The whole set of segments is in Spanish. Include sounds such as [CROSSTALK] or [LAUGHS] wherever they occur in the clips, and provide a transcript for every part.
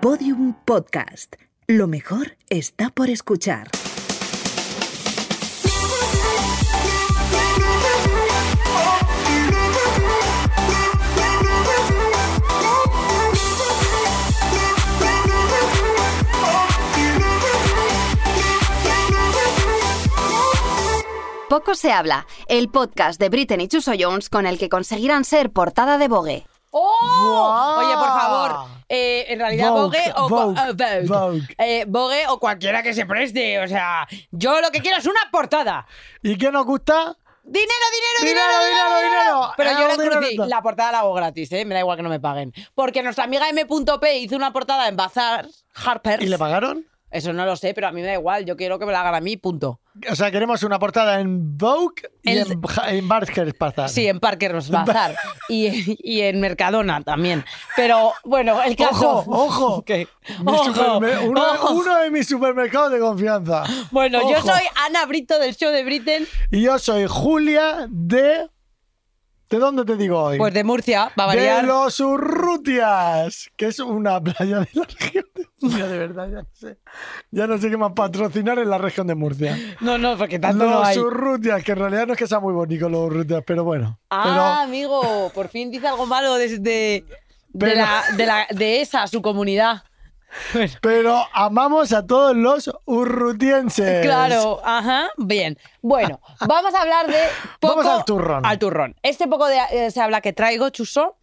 Podium Podcast. Lo mejor está por escuchar. Poco se habla, el podcast de Britney Chuso Jones con el que conseguirán ser portada de Vogue. ¡Oh! Oye, por favor, eh, en realidad Vogue, Vogue, o Vogue, eh, Vogue. Vogue. Eh, Vogue o cualquiera que se preste. O sea, yo lo que quiero es una portada. ¿Y qué nos gusta? ¡Dinero, dinero, Dinero, dinero! dinero, dinero. Pero yo la, dinero. la portada la hago gratis, ¿eh? Me da igual que no me paguen. Porque nuestra amiga M.P hizo una portada en Bazar, Harper's. ¿Y le pagaron? Eso no lo sé, pero a mí me da igual. Yo quiero que me la hagan a mí, punto. O sea, queremos una portada en Vogue y El- en, en Barker's Bazaar. Sí, en Parker's Bazar [LAUGHS] y, y en Mercadona también. Pero bueno, el caso. Ojo, [LAUGHS] ojo. Ojo, supermer- uno, ojo. uno de mis supermercados de confianza. Bueno, yo soy Ana Brito del show de Britain, Y yo soy Julia de... ¿De dónde te digo hoy? pues de Murcia, va a de variar. los Urrutias, que es una playa de la región de [LAUGHS] Murcia, de verdad, ya no sé. Ya no sé qué más patrocinar en la región de Murcia. No, no, porque tanto no Los hay. Urrutias, que en realidad no es que sea muy bonito los Urrutias, pero bueno. Ah, amigo, por fin dice algo malo de, de, de Pero- la, de, la- de esa, su comunidad. Bueno, [LAUGHS] Pero, pero amamos a todos los urrutienses. claro, ajá, bien. Bueno, [LAUGHS] vamos a hablar de poco... Vamos al turrón. Al turrón. Este poco de eh, se habla que traigo, Chuso,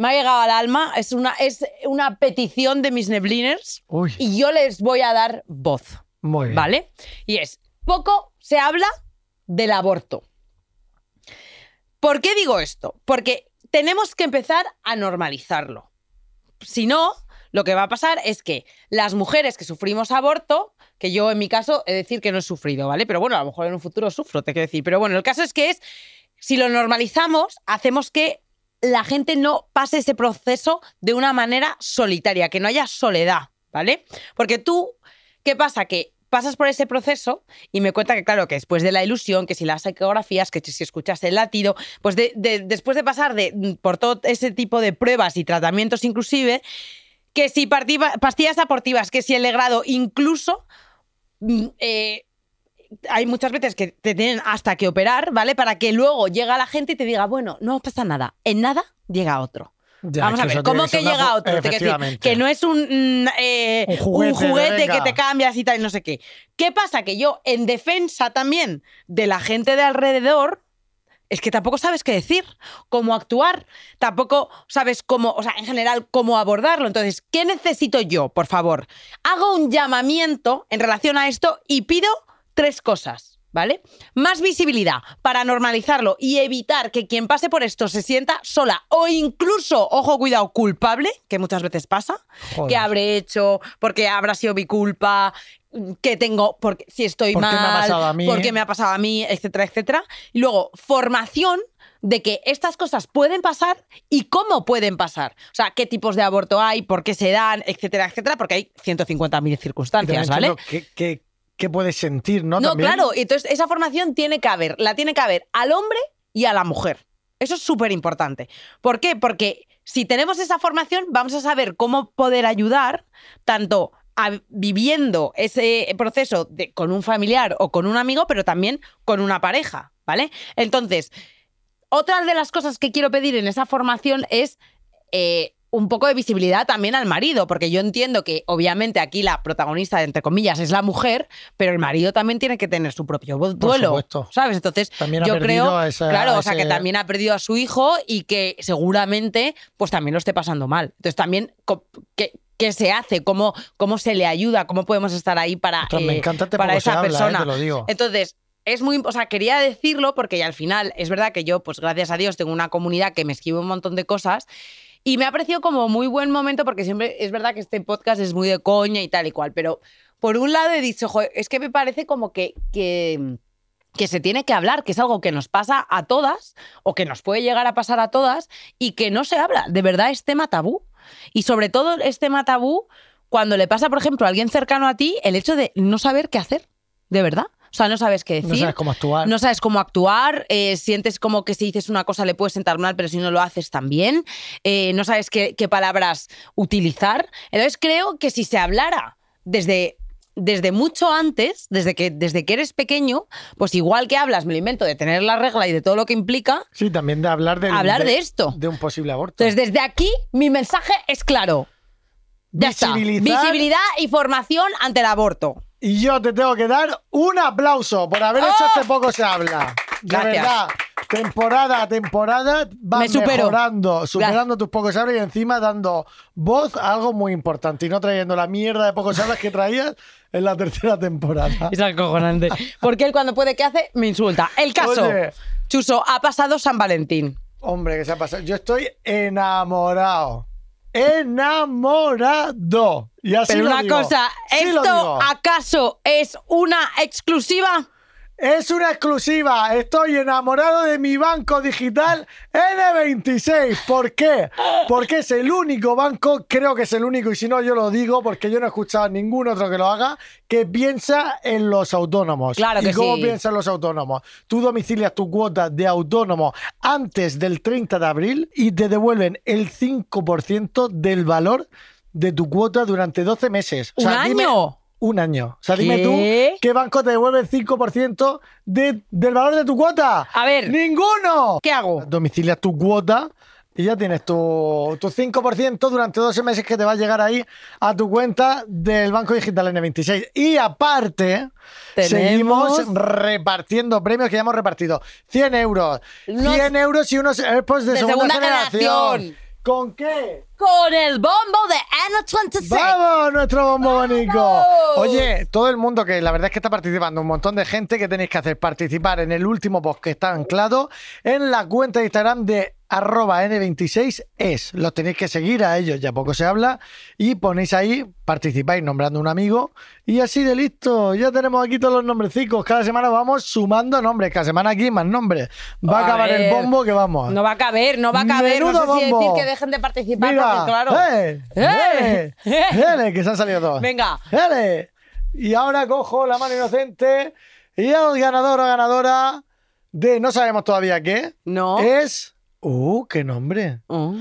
me ha llegado al alma. Es una, es una petición de mis nebliners Uy, y yo les voy a dar voz. muy bien. ¿Vale? Y es, poco se habla del aborto. ¿Por qué digo esto? Porque tenemos que empezar a normalizarlo. Si no, lo que va a pasar es que las mujeres que sufrimos aborto, que yo en mi caso he de decir que no he sufrido, ¿vale? Pero bueno, a lo mejor en un futuro sufro, te quiero decir. Pero bueno, el caso es que es, si lo normalizamos, hacemos que la gente no pase ese proceso de una manera solitaria, que no haya soledad, ¿vale? Porque tú, ¿qué pasa? Que pasas por ese proceso y me cuenta que, claro, que después de la ilusión, que si las ecografías, que si escuchas el latido, pues de- de- después de pasar de, por todo ese tipo de pruebas y tratamientos inclusive, que si pastillas abortivas, que si el legrado, incluso... mm, eh, hay muchas veces que te tienen hasta que operar, ¿vale? Para que luego llega la gente y te diga, bueno, no pasa nada. En nada llega otro. Ya, Vamos a ver, ¿cómo que una llega otro? Decir, que no es un, mm, eh, Un juguete de, juguete que te cambias y tal, y no sé qué. ¿Qué pasa? Que yo, en defensa también de la gente de alrededor, es que tampoco sabes qué decir, cómo actuar, tampoco sabes cómo, o sea, en general, cómo abordarlo. Entonces, ¿qué necesito yo, por favor? Hago un llamamiento en relación a esto y pido tres cosas. ¿Vale? Más visibilidad para normalizarlo y evitar que quien pase por esto se sienta sola o incluso, ojo, cuidado, culpable, que muchas veces pasa, Joder. que habré hecho, porque habrá sido mi culpa, que tengo, porque si estoy ¿Por qué me ha mal, pasado a mí? porque me ha pasado a mí, etcétera, etcétera. Y luego, formación de que estas cosas pueden pasar y cómo pueden pasar. O sea, qué tipos de aborto hay, por qué se dan, etcétera, etcétera, porque hay 150.000 Y también circunstancias, ¿vale? ¿Qué, qué, qué puedes sentir, no? No, También. claro, entonces esa formación tiene que haber, la tiene que haber al hombre y a la mujer. Eso es súper importante. ¿Por qué? Porque si tenemos esa formación, vamos a saber cómo poder ayudar tanto a- viviendo ese proceso de- con un familiar o con un amigo, pero también con una pareja, ¿vale? Entonces, otra de las cosas que quiero pedir en esa formación es eh, un poco de visibilidad también al marido, porque yo entiendo que obviamente aquí la protagonista, entre comillas, es la mujer, pero el marido también tiene que tener su propio du- duelo, supuesto. ¿sabes? Entonces, También yo creo, a esa- claro, a o sea, que ese- también ha perdido a su hijo y que seguramente pues también lo esté pasando mal. Entonces, también co- ¿qué, qué se hace? ¿Cómo, ¿Cómo se le ayuda? ¿Cómo podemos estar ahí para, Ostras, me eh, encanta este para esa habla, eh, persona? te lo digo. Entonces, es muy, o sea, quería decirlo porque al final es verdad que yo, pues gracias a Dios, tengo una comunidad que me escribe un montón de cosas y me ha parecido como muy buen momento porque siempre es verdad que este podcast es muy de coña y tal y cual, pero por un lado he dicho, "Joder, es que me parece como que, que que se tiene que hablar, que es algo que nos pasa a todas o que nos puede llegar a pasar a todas y que no se habla. De verdad es tema tabú. Y sobre todo es tema tabú cuando le pasa, por ejemplo, a alguien cercano a ti el hecho de no saber qué hacer. De verdad. O sea, no sabes qué decir. No sabes cómo actuar. No sabes cómo actuar, eh, sientes como que si dices una cosa le puedes sentar mal, pero si no lo haces también. Eh, no sabes qué, qué palabras utilizar. Entonces creo que si se hablara desde, desde mucho antes, desde que, desde que eres pequeño, pues igual que hablas, me lo invento, de tener la regla y de todo lo que implica, Sí, también de hablar de, Hablar de esto. De un posible aborto. entonces desde aquí mi mensaje es claro. Ya está. Visibilizar. Visibilidad y formación ante el aborto. Y yo te tengo que dar un aplauso por haber hecho ¡Oh! este poco se habla. De Gracias. verdad. Temporada a temporada vas Me supero. mejorando, superando tus pocos se habla y encima dando voz a algo muy importante y no trayendo la mierda de pocos hablas que traías en la tercera temporada. Es acojonante. Porque él cuando puede, ¿qué hace? Me insulta. El caso. Oye. Chuso, ha pasado San Valentín. Hombre, ¿qué se ha pasado? Yo estoy enamorado. Enamorado. Y así Pero lo una digo. cosa, Sí lo ¿esto acaso es una exclusiva? Es una exclusiva. Estoy enamorado de mi banco digital N26. ¿Por qué? Porque es el único banco, creo que es el único, y si no, yo lo digo porque yo no he escuchado a ningún otro que lo haga, que piensa en los autónomos. Claro que ¿Y cómo sí. piensan los autónomos? Tú domicilias tu cuota de autónomo antes del 30 de abril y te devuelven el 5% del valor de tu cuota durante 12 meses. O ¿Un sea, dime- año? un año. O sea, dime ¿Qué? tú, ¿qué banco te devuelve el 5% de, del valor de tu cuota? A ver. ¡Ninguno! ¿Qué hago? Domicilias tu cuota y ya tienes tu, tu 5% durante 12 meses que te va a llegar ahí a tu cuenta del Banco Digital N26. Y aparte, Tenemos- seguimos repartiendo premios que ya hemos repartido. 100 euros. Unos- 100 euros y unos AirPods de, de segunda, segunda generación. generación. ¿Con qué? Con el bombo de N26. ¡Vamos, nuestro bombo! ¡Vamos! Oye, todo el mundo que la verdad es que está participando, un montón de gente que tenéis que hacer participar en el último post que está anclado en la cuenta de Instagram de arroba N26 es. Los tenéis que seguir a ellos, ya poco se habla, y ponéis ahí, participáis nombrando un amigo, y así de listo, ya tenemos aquí todos los nombrecicos. Cada semana vamos sumando nombres, cada semana aquí más nombres. Va a, A acabar el bombo que vamos. No va a caber, no va a caber. Menudo no sé si decir que dejen de participar, Mira, porque claro. ¡Eh! ¡Eh! ¡Eh! ¡Eh! Que se han salido todos. Venga. ¡Eh! Y ahora cojo la mano inocente y el ganador o ganadora de no sabemos todavía qué No. es. ¡Uh! ¡Qué nombre! Oh.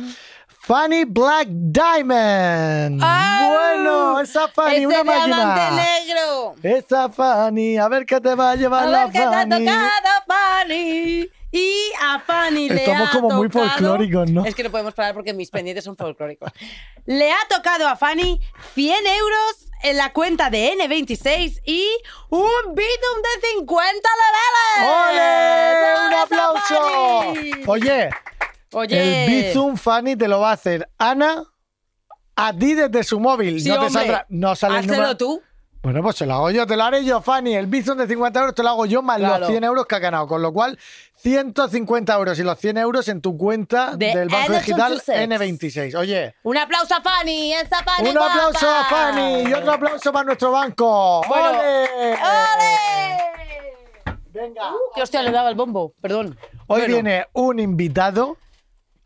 Fanny Black Diamond. ¡Ah! Bueno, esa Fanny, una máquina. negro. Esa Fanny, a ver qué te va a llevar A la ver qué te ha tocado, Fanny. Y a Fanny le Estamos ha como muy folclóricos, ¿no? Es que no podemos parar porque mis pendientes son folclóricos. Le ha tocado a Fanny 100 euros en la cuenta de N26 y un Bitum de 50 leveles. ¡Ole! ¡Un ¡Esa aplauso! Fanny! Oye, Oye. El Bizum Fanny te lo va a hacer Ana a ti desde su móvil. Sí, no te saldrá. No sale el número. tú. Bueno, pues se lo hago yo, te lo haré yo, Fanny. El Bizum de 50 euros te lo hago yo más Claro. los 100 euros que ha ganado. Con lo cual, 150 euros y los 100 euros en tu cuenta De del Banco N26. Digital N26. Oye, Un aplauso a Fanny. Esa Fanny un aplauso guapa. a Fanny y otro aplauso para nuestro banco. Bueno. ¡Ole! ¡Ole! Venga. Que hostia, le daba el bombo. Perdón. Hoy Bueno, viene un invitado,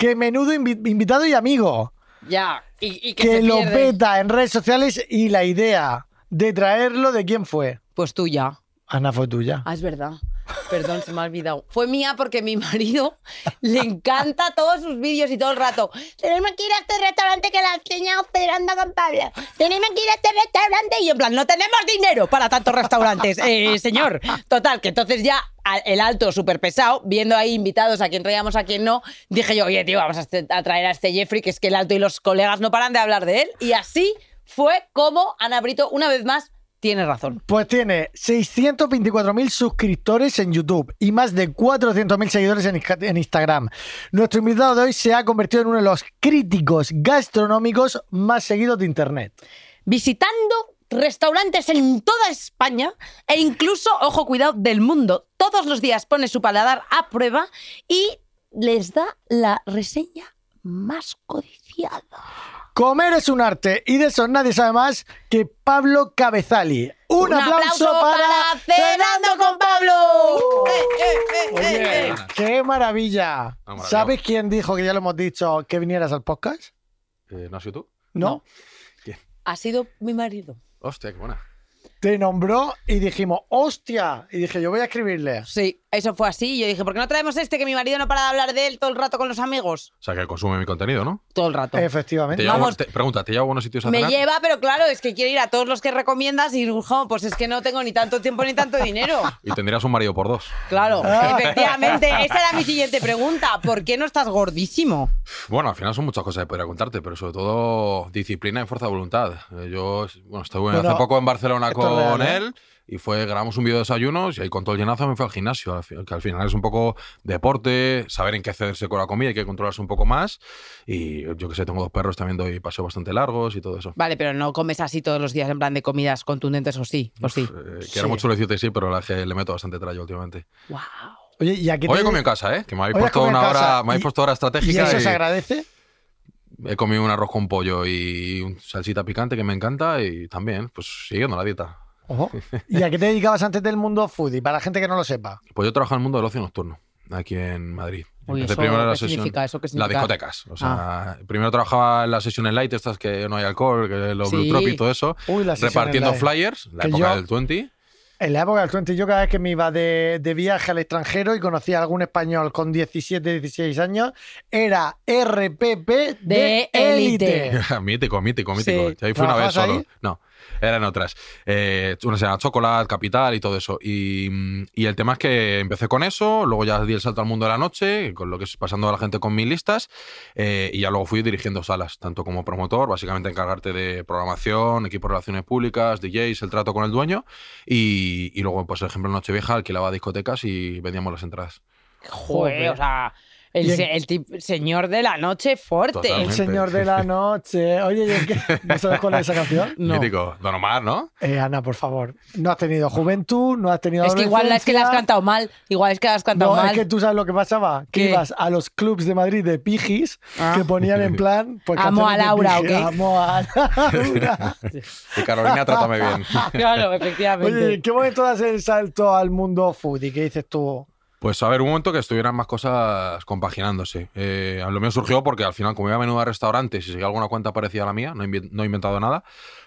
que menudo invi- invitado y amigo. Ya. Y, y que, que se lo peta en redes sociales y la idea de traerlo de quién fue. Pues tú ya. Ana fue tuya. Ah, es verdad. Perdón, se me ha olvidado. Fue mía porque mi marido le encanta todos sus vídeos y todo el rato. Tenemos que ir a este restaurante que la enseña operando con Pablo. Tenemos que ir a este restaurante. Y en plan, no tenemos dinero para tantos restaurantes. Eh, señor. Total, que entonces ya el alto súper pesado, viendo ahí invitados a quien traíamos, a quien no, dije yo, oye, tío, vamos este- a traer a este Jeffrey, que es que el alto y los colegas no paran de hablar de él. Y así fue como Ana Brito, una vez más, tiene razón. Pues tiene 624.000 suscriptores en YouTube y más de 400.000 seguidores en Insta- en Instagram. Nuestro invitado de hoy se ha convertido en uno de los críticos gastronómicos más seguidos de Internet. visitando restaurantes en toda España e incluso, ojo, cuidado, del mundo. Todos los días pone su paladar a prueba y les da la reseña más codiciada. Comer es un arte y de eso nadie sabe más que Pablo Cabezali. Un, aplauso, para, Cenando con Pablo. Eh, eh, eh, eh, Oye, eh. qué maravilla. Ah, maravilla. ¿Sabes quién dijo que ya lo hemos dicho que vinieras al podcast? Eh, ¿No has sido tú? ¿No? Ha sido mi marido. Hostia, qué buena. te nombró y dijimos, ¡hostia! Y dije, yo voy a escribirle. Sí, eso fue así. Yo dije, ¿por qué no traemos este que mi marido no para de hablar de él todo el rato con los amigos? O sea, que consume mi contenido, ¿no? Todo el rato. ¿Te Efectivamente. lleva, Vamos. te- pregunta, ¿te lleva a buenos sitios a Me cenar? lleva, pero claro, es que quiero ir a todos los que recomiendas y jo, pues es que no tengo ni tanto tiempo ni tanto dinero. [LAUGHS] Y tendrías un marido por dos. Claro, Ah. efectivamente. Esa era mi siguiente pregunta. ¿Por qué no estás gordísimo? Bueno, al final son muchas cosas que podría contarte, pero sobre todo disciplina y fuerza de voluntad. Eh, Yo, bueno, estuve Bueno, hace poco en Barcelona con real, ¿eh? él y fue, grabamos un vídeo de desayunos y ahí con todo el llenazo me fui al gimnasio, que al final es un poco deporte, saber en qué hacerse con la comida, hay que controlarse un poco más y yo que sé, tengo dos perros, también doy paseos bastante largos y todo eso. Vale, pero no comes así todos los días en plan de comidas contundentes o sí, o sí. Eh, Sí. Quiero mucho decirte sí, pero la que le meto bastante trallo últimamente. Wow. Oye, ¿y aquí Hoy he comido en casa, ¿eh? Que me habéis puesto una hora, me habéis Y- puesto hora ¿Y estratégica eso y- se agradece? He comido un arroz con pollo y un salsita picante que me encanta y también, pues siguiendo la dieta. Ojo. [LAUGHS] ¿Y a qué te dedicabas antes del mundo foodie? Para la gente que no lo sepa. Pues yo trabajo en el mundo del ocio nocturno, aquí en Madrid. Uy, Empecé ¿eso primero en la qué sesión- significa? ¿Eso qué Las discotecas. O sea, primero trabajaba en las sesiones light, estas que no hay alcohol, que los Sí. Blue Trop y todo eso, Uy, repartiendo en la- flyers, la Que época yo- del 20. En la época del 20, yo cada vez que me iba de, de viaje al extranjero y conocía a algún español con 17, 16 años, era RPP de, élite. [LAUGHS] mítico, mítico, mítico. Sí. Ahí fui una vez ¿Trabajabas solo. ahí? No, eran otras. Eh, una se Chocolate, Capital y todo eso. Y, mm, y el tema es que empecé con eso, luego ya di el salto al mundo de la noche, con lo que es pasando a la gente con mis listas, eh, y ya luego fui dirigiendo salas, tanto como promotor, básicamente encargarte de programación, equipo de relaciones públicas, DJs, el trato con el dueño, y, y luego, pues, por ejemplo, Nochevieja alquilaba discotecas y vendíamos las entradas. Joder, o sea, el, Y en- se- el tip- señor de la noche fuerte. El señor de la noche. Oye, ¿y qué? ¿no sabes cuál es esa canción? [LAUGHS] No. Mítico. Don Omar, ¿no? Eh, Ana, por favor. No has tenido juventud, no has tenido Es que igual es que la has cantado mal. Igual es que la has cantado No, mal. es que tú sabes lo que pasaba. Que ibas a los clubs de Madrid de pijis Ah. que ponían en plan. Pues, Amo a Laura, ¿o qué? Amo a Laura. [LAUGHS] Y Carolina, trátame bien. [LAUGHS] Claro, efectivamente. Oye, ¿en qué momento das el salto al mundo foodie? ¿Qué dices tú? Pues a ver, un momento que estuvieran más cosas compaginándose. Eh, lo mío surgió porque al final, como iba a menudo a restaurantes y seguía alguna cuenta parecida a la mía, no he, invi- no he inventado nada,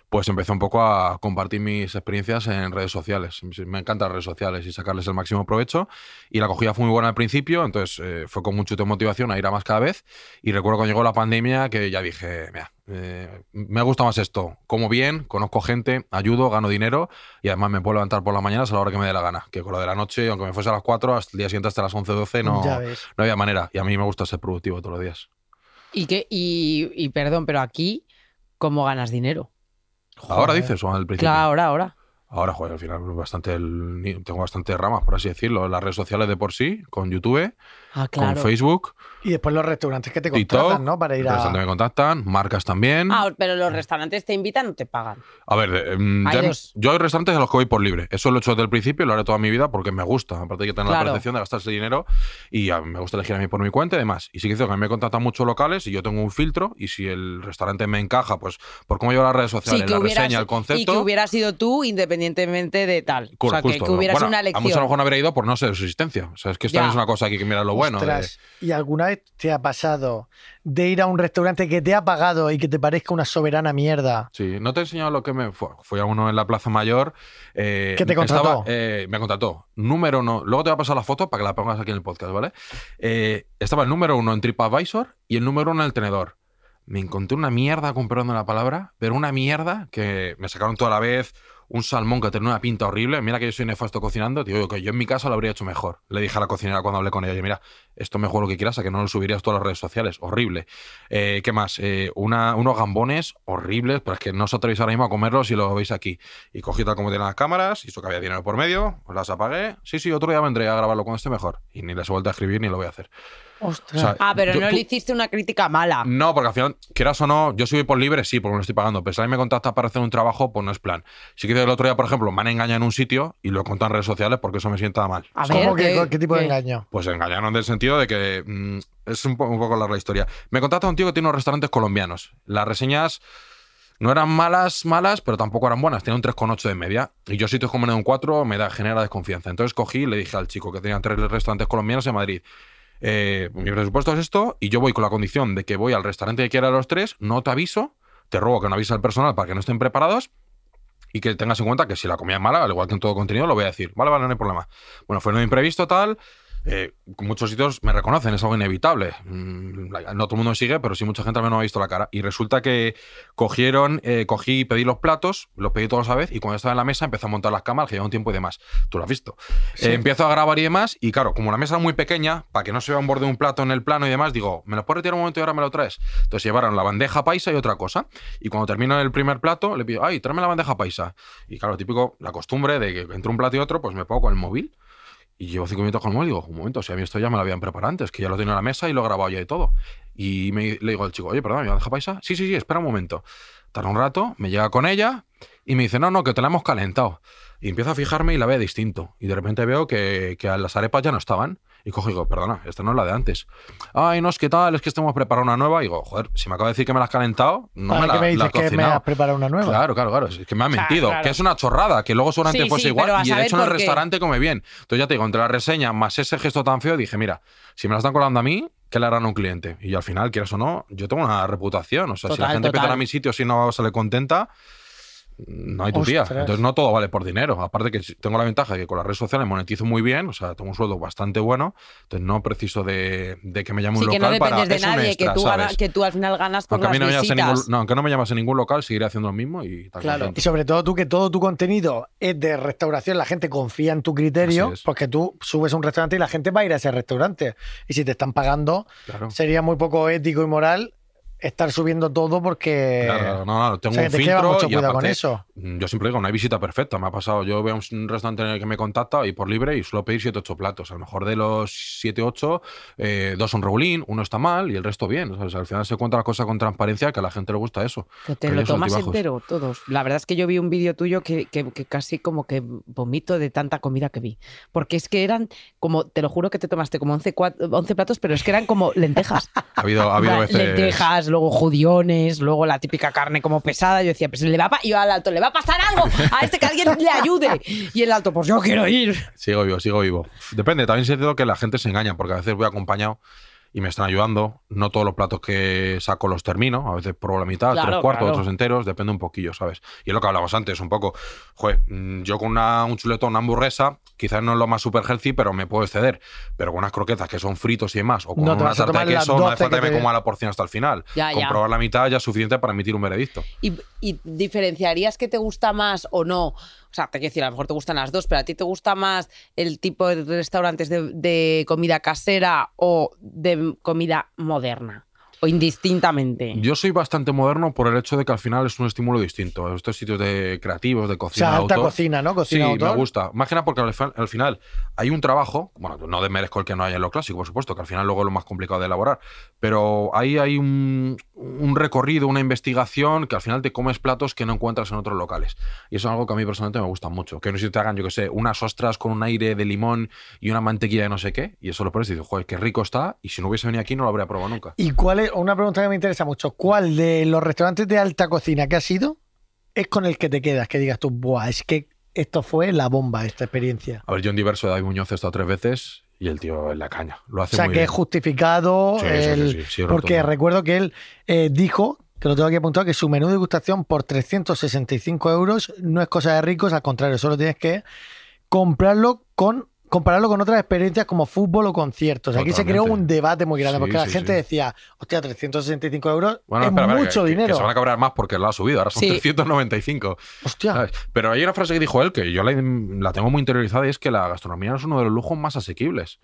pues empecé un poco a compartir mis experiencias en redes sociales. Me encantan las redes sociales y sacarles el máximo provecho. Y la acogida fue muy buena al principio, entonces eh, fue con mucha motivación a ir a más cada vez. Y recuerdo cuando llegó la pandemia que ya dije, mira, eh, me gusta más esto. Como bien, conozco gente, ayudo, gano dinero y además me puedo levantar por las mañanas a la hora que me dé la gana. Que con lo de la noche, aunque me fuese a las 4, hasta el día siguiente hasta las 11, 12, no, no había manera. Y a mí me gusta ser productivo todos los días. Y, que, y, y perdón, pero aquí, ¿cómo ganas dinero? Ahora dices o al principio. Claro, ahora, ahora. Ahora, joder, al final bastante el- tengo bastantes ramas, por así decirlo. Las redes sociales de por sí, con YouTube, Ah, claro. con Facebook, Y después los restaurantes que te TikTok, contratan, ¿no? Para ir los a. restaurantes me contactan, marcas también. Ah, pero los restaurantes te invitan o te pagan. A ver, eh, Hay ya- dos. yo hay restaurantes a los que voy por libre. Eso lo he hecho desde el principio y lo haré toda mi vida porque me gusta. Aparte hay que Claro. la percepción de gastarse dinero y a mí me gusta elegir a mí por mi cuenta y demás. Y sí que es cierto que a mí me contactan muchos locales y yo tengo un filtro y si el restaurante me encaja, pues por cómo llevo las redes sociales, Sí, que la hubieras, reseña, el concepto... y que hubiera sido tú independientemente de tal. Ju- o sea, que, justo, que hubiera bueno, sido una A muchos a lo elección. mejor no habría ido por no ser de su existencia. O sea, es que esto Ya. no es una cosa aquí que mira lo bueno. de- Ostras, ¿Y alguna vez te ha pasado de ir a un restaurante que te ha pagado y que te parezca una soberana mierda? Sí, no te he enseñado lo que me fue. Fui a uno en la Plaza Mayor. eh, ¿Qué te contrató? estaba- eh, me contrató. Número uno. Luego te voy a pasar la foto para que la pongas aquí en el podcast, ¿vale? Eh, estaba el número uno en TripAdvisor y el número uno en el tenedor. Me encontré una mierda, de la palabra, pero una mierda que me sacaron toda la vez. Un salmón que tenía una pinta horrible. Mira que yo soy nefasto cocinando. Digo yo en mi casa lo habría hecho mejor. Le dije a la cocinera cuando hablé con ella, mira, esto mejor lo que quieras, a que no lo subirías todas las redes sociales. Horrible. Eh, ¿Qué más? Eh, una, unos gambones horribles, pero es que no os atrevéis ahora mismo a comerlos y lo veis aquí. Y cogí tal como tienen las cámaras, y eso que había dinero por medio, pues las apagué. Sí, sí, otro día vendré a grabarlo con este mejor. Y ni les he vuelto a escribir ni lo voy a hacer. Ostras. O sea, Ah, pero tú- no tú- le hiciste una crítica mala. no, porque al final, quieras o no, yo si voy por libre, sí, porque me lo estoy pagando. Pero si alguien me contacta para hacer un trabajo, pues no es plan. Si que el otro día, por ejemplo, me han engañado en un sitio y lo he contado en redes sociales porque eso me sienta mal. A ¿Cómo ver, que- ¿qué- ¿Qué tipo de engaño? Pues engañaron del sentido de que mm, es un, po- un poco larga la historia. Me contacta un tío que tiene unos restaurantes colombianos. Las reseñas no eran malas, malas, pero tampoco eran buenas. Tenía un 3,8 de media. Y yo sitios como en un 4 me da genera desconfianza. Entonces cogí y le dije al chico que tenía tres restaurantes colombianos en Madrid. Eh, mi presupuesto es esto y yo voy con la condición de que voy al restaurante que quiera los tres, no te aviso, te ruego que no avise al personal para que no estén preparados y que tengas en cuenta que si la comida es mala, al igual que en todo contenido, lo voy a decir. Vale, vale, no hay problema. Bueno, fue un imprevisto tal. Eh, muchos sitios me reconocen, es algo inevitable. Mm, No todo el mundo me sigue, pero sí mucha gente al menos me ha visto la cara. Y resulta que cogieron, eh, cogí y pedí los platos, los pedí todos a la vez, y cuando estaba en la mesa empecé a montar las cámaras, que lleva un tiempo y demás. Tú lo has visto. Eh, empiezo a grabar y demás, y claro, como la mesa es muy pequeña, para que no se vea un borde de un plato en el plano y demás, digo, ¿me lo puedes retirar un momento y ahora me lo traes? Entonces llevaron la bandeja paisa y otra cosa. Y cuando termino el primer plato, le pido, ay, tráeme la bandeja paisa. Y claro, típico, la costumbre de que entre un plato y otro, pues me pongo con el móvil. Y llevo cinco minutos con el móvil y digo, un momento, si a mí esto ya me lo habían preparado antes, que ya lo tenía en la mesa y lo he grabado ya y todo. Y me, le digo al chico, oye, perdón, ¿me bandeja paisa? Sí, sí, sí, espera un momento. Tarda un rato, me llega con ella y me dice, no, no, que te la hemos calentado. Y empiezo a fijarme y la veo distinto. Y de repente veo que, que las arepas ya no estaban. Y cojo y digo, perdona, esta no es la de antes. Ay, no, es que tal, es que estamos preparando una nueva. Y digo, joder, si me acaba de decir que me la has calentado, no ¿Para me la, qué me la dices has que me cocinado. has preparado una nueva? Claro, claro, claro. Es que me ha mentido. claro. Que es una chorrada, que luego seguramente Sí, fuese sí, igual. a Y de hecho en el restaurante come bien. Entonces ya te digo, entre la reseña más ese gesto tan feo, dije, mira, si me la están colando a mí, ¿qué le harán a un cliente? Y al final, quieras o no, yo tengo una reputación. O sea, si la Total, gente total. pide a mi sitio si no sale contenta, no hay tu tía. Entonces no todo vale por dinero. Aparte que tengo la ventaja de que con las redes sociales monetizo muy bien, o sea, tengo un sueldo bastante bueno, entonces no preciso de, de que me llame Sí, un que no local para dependes de nadie, extra, que, tú ¿sabes? gana- que tú al final ganas por Aunque, a mí las no ningún, visitas. no, aunque no me llamas en ningún local, seguiré haciendo lo mismo y tal. Claro. contento. Y sobre todo tú, que todo tu contenido es de restauración, la gente confía en tu criterio, porque tú subes a un restaurante y la gente va a ir a ese restaurante. Y si te están pagando, Claro. sería muy poco ético y moral estar subiendo todo porque... Claro, no, no, tengo o sea, que un te filtro mucho y cuidado con eso. mm, Yo siempre digo, no hay visita perfecta. Me ha pasado, yo veo un restaurante en el que me contacta y por libre y suelo pedir 7 8 platos. A lo mejor de los 7 8, eh, dos son regulín, uno está mal y el resto bien. O sea, al final se cuenta la cosa con transparencia, que a la gente le gusta eso. Que te lo tomas altibajos. entero, todos. La verdad es que yo vi un vídeo tuyo que, que- que casi como que vomito de tanta comida que vi. Porque es que eran como, te lo juro que te tomaste como 11, cua- 11 platos, pero es que eran como lentejas. [LAUGHS] Ha habido, ha habido veces. Lentejas, luego judiones, luego la típica carne como pesada. Yo decía, pues le va a yo al alto, le va a pasar algo a este que alguien le ayude. Y el alto, pues yo quiero ir. Sigo vivo, sigo vivo. Depende, también siento que la gente se engaña, porque a veces voy acompañado y me están ayudando. No todos los platos que saco los termino, a veces pruebo la mitad, Claro, tres cuartos, claro. otros enteros, depende un poquillo, ¿sabes? Y es lo que hablamos antes, un poco. Joder, mm, yo con una, un chuletón, una hamburguesa, quizás no es lo más super healthy, pero me puedo exceder. Pero con unas croquetas que son fritos y demás, o con No una tarta de queso, no hace 12 falta que me coma la porción hasta el final. Ya, ya. Comprobar la mitad ya es suficiente para emitir un veredicto. ¿Y, y diferenciarías que te gusta más o no? Sea, te quiero decir, a lo mejor te gustan las dos, pero a ti te gusta más el tipo de restaurantes de, de comida casera o de comida moderna. O indistintamente. Yo soy bastante moderno por el hecho de que al final es un estímulo distinto. Estos sitios de creativos, de O cocina. sea, de alta autor, cocina, ¿no? Sí, Cocina autor. me gusta. Más que nada porque al, final hay un trabajo, bueno, no desmerezco el que no haya en lo clásico, por supuesto, que al final luego es lo más complicado de elaborar, pero ahí hay un, un recorrido, una investigación que al final te comes platos que no encuentras en otros locales. Y eso es algo que a mí personalmente me gusta mucho. Que no sé si te hagan, yo que sé, unas ostras con un aire de limón y una mantequilla de no sé qué, y eso lo pones y dices, joder, qué rico está, y si no hubiese venido aquí no lo habría probado nunca. ¿Y cuál es, una pregunta que me interesa mucho, ¿cuál de los restaurantes de alta cocina que has ido es con el que te quedas? Que digas tú, buah, es que esto fue la bomba, esta experiencia. A ver, yo en diverso de David Muñoz he estado tres veces y el tío en la caña. Lo O hace sea, muy que bien. es justificado, Sí, el- sí, sí, sí, porque recuerdo que él eh, dijo, que lo tengo aquí apuntado, que su menú de degustación por 365 euros no es cosa de ricos, al contrario, solo tienes que comprarlo con compararlo con otras experiencias como fútbol o conciertos. Aquí se creó un debate muy grande Sí, porque la sí, gente sí. decía, hostia, 365 euros Bueno, es espera, mucho que- dinero. Que se van a cabrear más porque lo ha subido. Ahora son Sí. 395. Hostia. ¿sabes? Pero hay una frase que dijo él que yo la, la tengo muy interiorizada y es que la gastronomía es uno de los lujos más asequibles.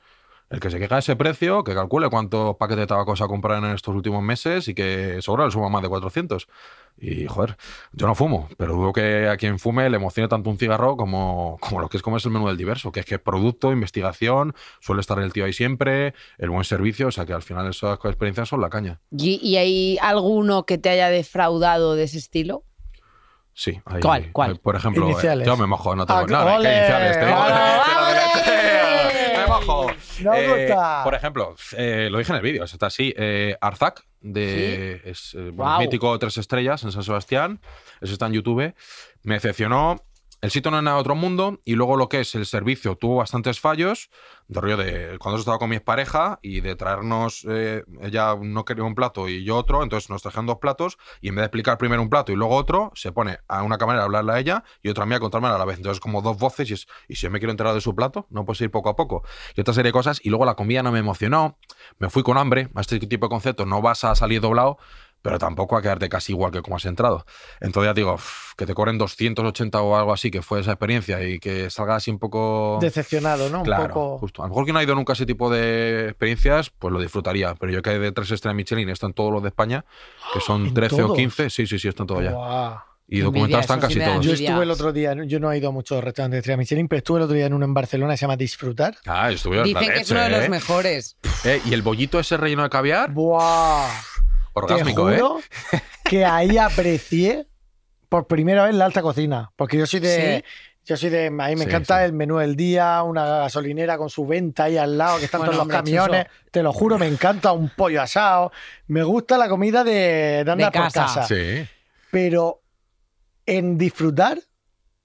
El que se queja de ese precio, que calcule cuántos paquetes de tabaco se ha comprado en estos últimos meses y que sobra le suma más de 400. Y, joder, yo no fumo, pero dudo que a quien fume le emocione tanto un cigarro como, como lo que es comerse el menú del diverso, que es que es producto, investigación, suele estar el tío ahí siempre, el buen servicio, o sea que al final esas experiencias son la caña. ¿Y, y hay alguno que te haya defraudado de ese estilo? Sí. hay- ¿Cuál? ¿Cuál? hay, por ejemplo, eh, yo me mojo, no tengo Ah, nada. ¿Qué iniciales? Te digo, [LAUGHS] Eh, gusta. por ejemplo, eh, lo dije en el vídeo, está así. Eh, Arzac, de, es, eh, mítico tres estrellas en San Sebastián. Eso está en YouTube. Me decepcionó el sitio no es otro mundo y luego lo que es el servicio tuvo bastantes fallos, de rollo de cuando estaba con mi pareja y de traernos, eh, ella no quería un plato y yo otro, entonces nos trajeron dos platos y en vez de explicar primero un plato y luego otro, se pone a una camarera a hablarle a ella y otra a mí a contármela a la vez. Entonces como dos voces y, es- y si yo me quiero enterar de su plato, no puedo ir poco a poco. Y otra serie de cosas y luego la comida no me emocionó, me fui con hambre, a este tipo de conceptos no vas a salir doblado, pero tampoco a quedarte casi igual que como has entrado. Entonces ya digo, que te cobren 280 o algo así, que fue esa experiencia y que salgas así un poco... Decepcionado, ¿no? Un Claro, poco. justo. A lo mejor quien no ha ido nunca a ese tipo de experiencias, pues lo disfrutaría. Pero yo que de tres estrellas Michelin, están todos los de España, que son ¿En 13 o todos? 15, sí, sí, sí, están todos ya. Guau. Y documentados están sí casi da todos. Yo estuve el otro día, yo no he ido a muchos restaurantes de estrella Michelin, pero estuve el otro día en uno en Barcelona que se llama Disfrutar. Ah, estuvieron la Dicen que es uno de leche, los ¿eh? mejores. Eh, Y el bollito ese relleno de caviar, ¡Buah! Orgásmico, Te ¿eh? juro que ahí aprecié por primera vez la alta cocina. Porque yo soy de. Yo soy de. A mí me Sí, encanta sí. el menú del día, una gasolinera con su venta ahí al lado, que están Bueno, todos los camiones. Te lo juro, me encanta un pollo asado. Me gusta la comida de, de andar por casa. casa. Sí. Pero en disfrutar,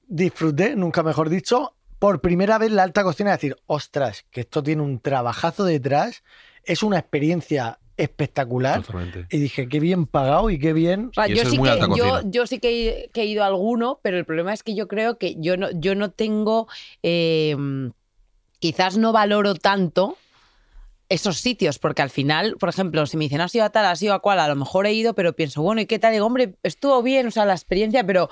disfruté, nunca mejor dicho, por primera vez la alta cocina. Decir, ostras, que esto tiene un trabajazo detrás. Es una experiencia espectacular. Totalmente. Y dije, qué bien pagado y qué bien. O sea, Y yo sí, que, alta yo, cocina. yo sí que he, que he ido a alguno, pero el problema es que yo creo que yo no, yo no tengo, eh, quizás no valoro tanto esos sitios, porque al final, por ejemplo, si me dicen, has ido a tal, has ido a cual, a lo mejor he ido, pero pienso, bueno, ¿y qué tal? Digo, hombre, estuvo bien, o sea, la experiencia, pero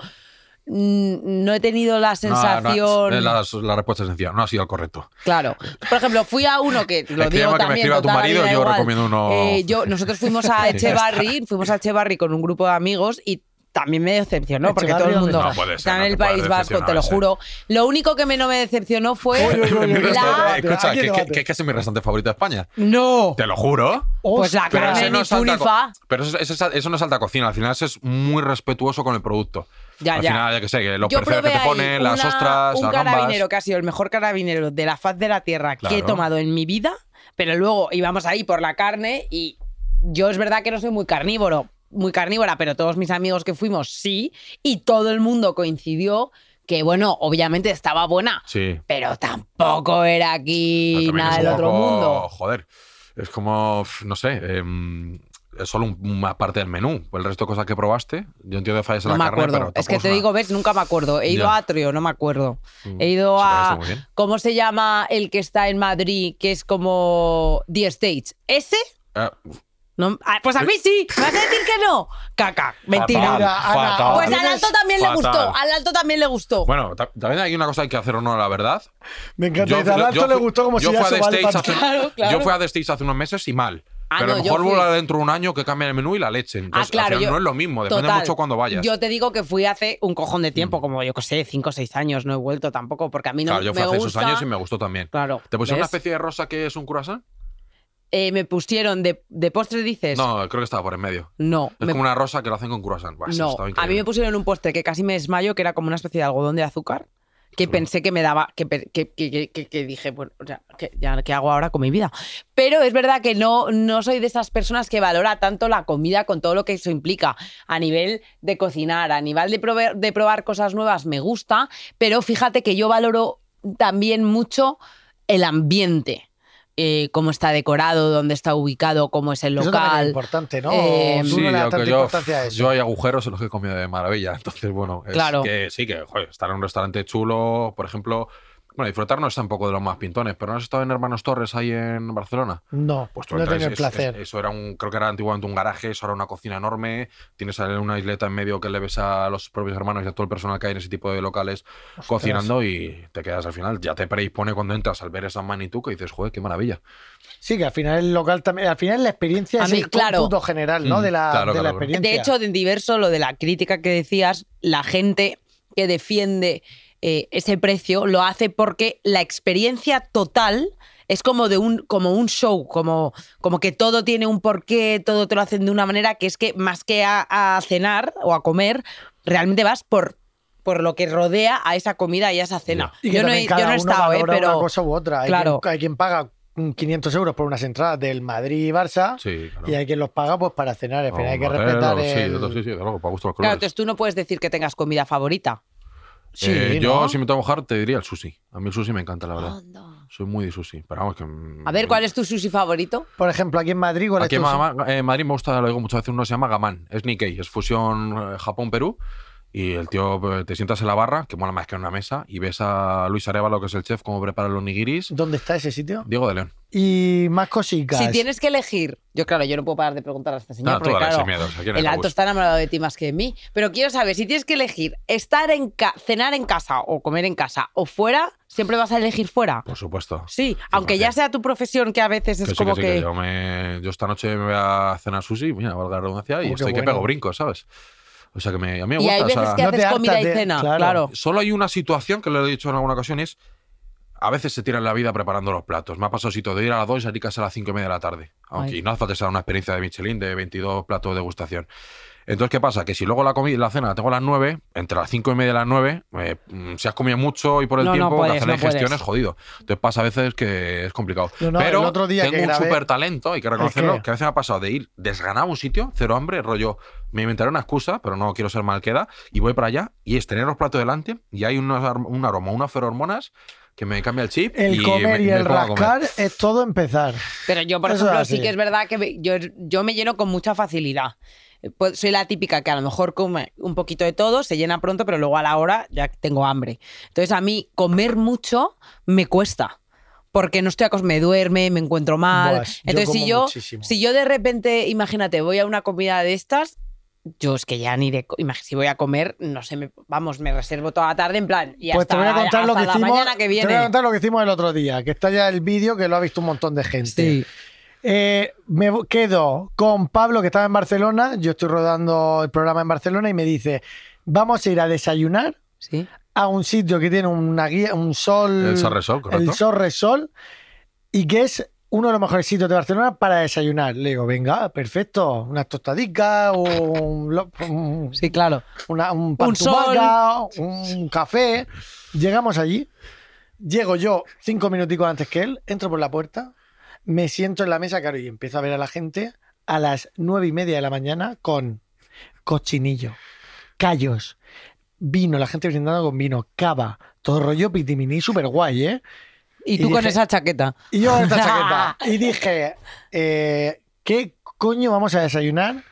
no he tenido la sensación... no, la, la respuesta es sencilla, no ha sido el correcto. Claro. Por ejemplo, fui a uno que lo digo que me también. tu marido, yo igual. recomiendo uno- Eh, [LAUGHS] yo, nosotros fuimos a. Echevarri, fuimos a Echevarri con un grupo de amigos y también me decepcionó porque todo el ¿dónde mundo está? No puede ser, está en no el País Vasco, te lo juro. Lo único que me no me decepcionó fue la... Escucha, que es mi restaurante favorito de España. No. Te lo juro. Pues la. Pero carne no. Pero eso, eso es- eso no es alta cocina. Al final eso es muy respetuoso con el producto. Ya, Al ya. final, ya que sé, que los Yo probé que te ponen, las una- ostras, un las carabinero que ha sido el mejor carabinero de la faz de la tierra que he tomado en mi vida, pero luego íbamos ahí por la carne y yo es verdad que no soy muy carnívoro, muy carnívora, pero todos mis amigos que fuimos sí, y todo el mundo coincidió que, bueno, obviamente estaba buena, Sí. pero tampoco era aquí nada del otro mundo. Joder, es como, no sé, em, es solo un- una parte del menú. El resto de cosas que probaste, yo entiendo que fallas en No la me carne, acuerdo. pero Es que te una- digo, ves, nunca me acuerdo. He ido Ya. a Atrio, no me acuerdo. Mm, He ido sí, a. ¿Cómo se llama el que está en Madrid, que es como The Stage? ¿Ese? Ah, No, ah, pues a mí sí. ¿Me vas a decir que no? Caca, mentira. fatal, fatal. Pues al alto también le gustó. Al alto también le gustó. Bueno, ta- también hay una cosa que hay que hacer honor a la verdad. Me encanta. Yo al alto yo le gustó como yo si ya para hace-. Claro, claro. Yo fui a The States hace unos meses y mal. Ah, pero no, a lo mejor fui. dentro de un año que cambien el menú y la lechen. Entonces, ah, claro. yo- no es lo mismo, depende Total. mucho cuando vayas. Yo te digo que fui hace un cojón de tiempo, como yo que sé, cinco o seis años. No he vuelto tampoco, porque a mí no claro, yo fui me hace gusta. esos años y me gustó también. Claro. ¿Te pusieron una especie de rosa que es un croissant? Eh, me pusieron de, de postre, dices. No, creo que estaba por en medio. No. Es me- como una rosa que lo hacen con croissant. No. A mí me pusieron un postre que casi me desmayo, que era como una especie de algodón de azúcar. Que pensé que me daba, que, que, que- que- dije, bueno, o sea, que, ya, ¿qué hago ahora con mi vida? Pero es verdad que no, no soy de esas personas que valora tanto la comida con todo lo que eso implica. A nivel de cocinar, a nivel de probar, de probar cosas nuevas, me gusta, pero fíjate que yo valoro también mucho el ambiente. Eh, cómo está decorado, dónde está ubicado, cómo es el Eso también es local. importante, ¿no? Eh, Sí, no yo, a eso. yo hay agujeros en los que he comido de maravilla. [LAUGHS] Entonces, bueno, es Claro. que sí, que joder, estar en un restaurante chulo, por ejemplo. Bueno, disfrutar no está un poco de los más pintones, pero ¿no has estado en Hermanos Torres ahí en Barcelona? No, Pues tú no entras, el es- placer. es- eso era un, creo que era antiguamente un garaje, eso era una cocina enorme. Tienes una isleta en medio que le ves a los propios hermanos y a todo el personal que hay en ese tipo de locales cocinando y te quedas al final. Ya te predispone cuando entras al ver esa magnitud que dices, joder, qué maravilla. Sí, que al final el local también, al final la experiencia A es mí, el claro. cómputo general, ¿no? Mm, De la, claro, de la claro, experiencia. De hecho, en diverso, lo de la crítica que decías, la gente que defiende eh, ese precio lo hace porque la experiencia total es como de un, como un show, como, como que todo tiene un porqué, todo te lo hacen de una manera que es que más que a, a cenar o a comer, realmente vas por, por lo que rodea a esa comida y a esa cena. y yo, no he, cada yo no he estado, eh, pero una cosa u otra. Hay, Claro. quien, hay quien paga mm, 500 euros por unas entradas del Madrid y Barça Sí, claro. y hay quien los paga pues para cenar. Al final O hay que respetar sí, el... sí, sí, de luego, para gusto los claro, entonces tú no puedes decir que tengas comida favorita. Sí, Eh, yo, si me tengo que mojar, te diría el sushi. A mí el sushi me encanta, la verdad. Anda. Soy muy de sushi. Pero vamos, que. A ver, ¿cuál es tu sushi favorito? Por ejemplo, aquí en Madrid, ¿cuál Aquí en tu- Madrid me gusta, lo digo muchas veces, uno se llama Gaman. Es Nikkei, es fusión eh, Japón-Perú. Y el tío, eh, te sientas en la barra, que mola más que en una mesa, y ves a Luis Arevalo, que es el chef, cómo prepara los nigiris. ¿Dónde está ese sitio? Diego de León. Y más cositas. Si tienes que elegir, yo claro, yo no puedo parar de preguntar a esta señora No, tú porque claro, miedo, o sea, ¿quién es el alto está enamorado de ti más que de mí, pero quiero saber si tienes que elegir estar en ca- cenar en casa o comer en casa o fuera, siempre vas a elegir fuera. Por supuesto. Sí, aunque ya 100%. sea tu profesión que a veces es Que sí, como que que, sí, que yo, me- yo esta noche me voy a cenar sushi, mira, valga la redundancia, y Oh, estoy que bueno. pego brincos, ¿sabes? O sea que me, a mí me y gusta. hay o veces sea, que No te haces comida hartas y de- cena, claro. claro. Solo hay una situación que le he dicho en alguna ocasión es a veces se tira en la vida preparando los platos. Me ha pasado sitio de ir a las 2 y salir a casa a las 5 y media de la tarde. Aunque Ay. no hace falta sea una experiencia de Michelin de 22 platos de degustación. Entonces, ¿qué pasa? Que si luego la comida, la cena la tengo a las 9, entre las 5 y media y las 9, eh, mm, si has comido mucho y por el No, no tiempo, puedes, que hacer no la digestión puedes. es jodido. Entonces pasa a veces que es complicado. No, Pero el otro día tengo que un grabé- súper talento, hay que reconocerlo, que- que a veces me ha pasado de ir desganado a un sitio, cero hambre, rollo, me inventaré una excusa, pero no quiero ser mal queda, y voy para allá, y es tener los platos delante, y hay un aroma, unas ferormonas que me cambia el chip. El y comer me- y me el rascar es todo empezar. Pero yo, por Eso ejemplo, sí que es verdad que me- yo, yo me lleno con mucha facilidad. Pues Soy la típica que a lo mejor come un poquito de todo, se llena pronto, pero luego a la hora ya tengo hambre. Entonces a mí comer mucho me cuesta. Porque no estoy acos- me duerme, me encuentro mal. Buah, yo Entonces, si como yo, muchísimo. si yo de repente, imagínate, voy a una comida de estas, yo es que ya ni de. Si voy a comer, no sé, me- vamos, me reservo toda la tarde en plan. Y Pues hasta, te voy a contar lo que la hicimos. mañana que Te voy a viene. contar lo que hicimos el otro día, que está ya el vídeo que lo ha visto un montón de gente. Sí. Eh, me quedo con Pablo, que estaba en Barcelona. Yo estoy rodando el programa en Barcelona y me dice: Vamos a ir a desayunar Sí. a un sitio que tiene una guía, un sol. El Sol Resol, correcto. El Sol Resol, y que es uno de los mejores sitios de Barcelona para desayunar. Le digo, venga, perfecto, unas tostadicas, un, un- Sí, claro. una- un pan Un tumaca, un café. Llegamos allí, llego yo cinco minuticos antes que él, entro por la puerta, me siento en la mesa, claro, y empiezo a ver a la gente a las nueve y media de la mañana con cochinillo, callos, vino, la gente brindando con vino, cava, todo rollo pitiminí, súper guay, ¿eh? Y Y tú con dije- esa chaqueta. Y yo con esta [LAUGHS] chaqueta. Y dije, eh, ¿qué coño vamos a desayunar?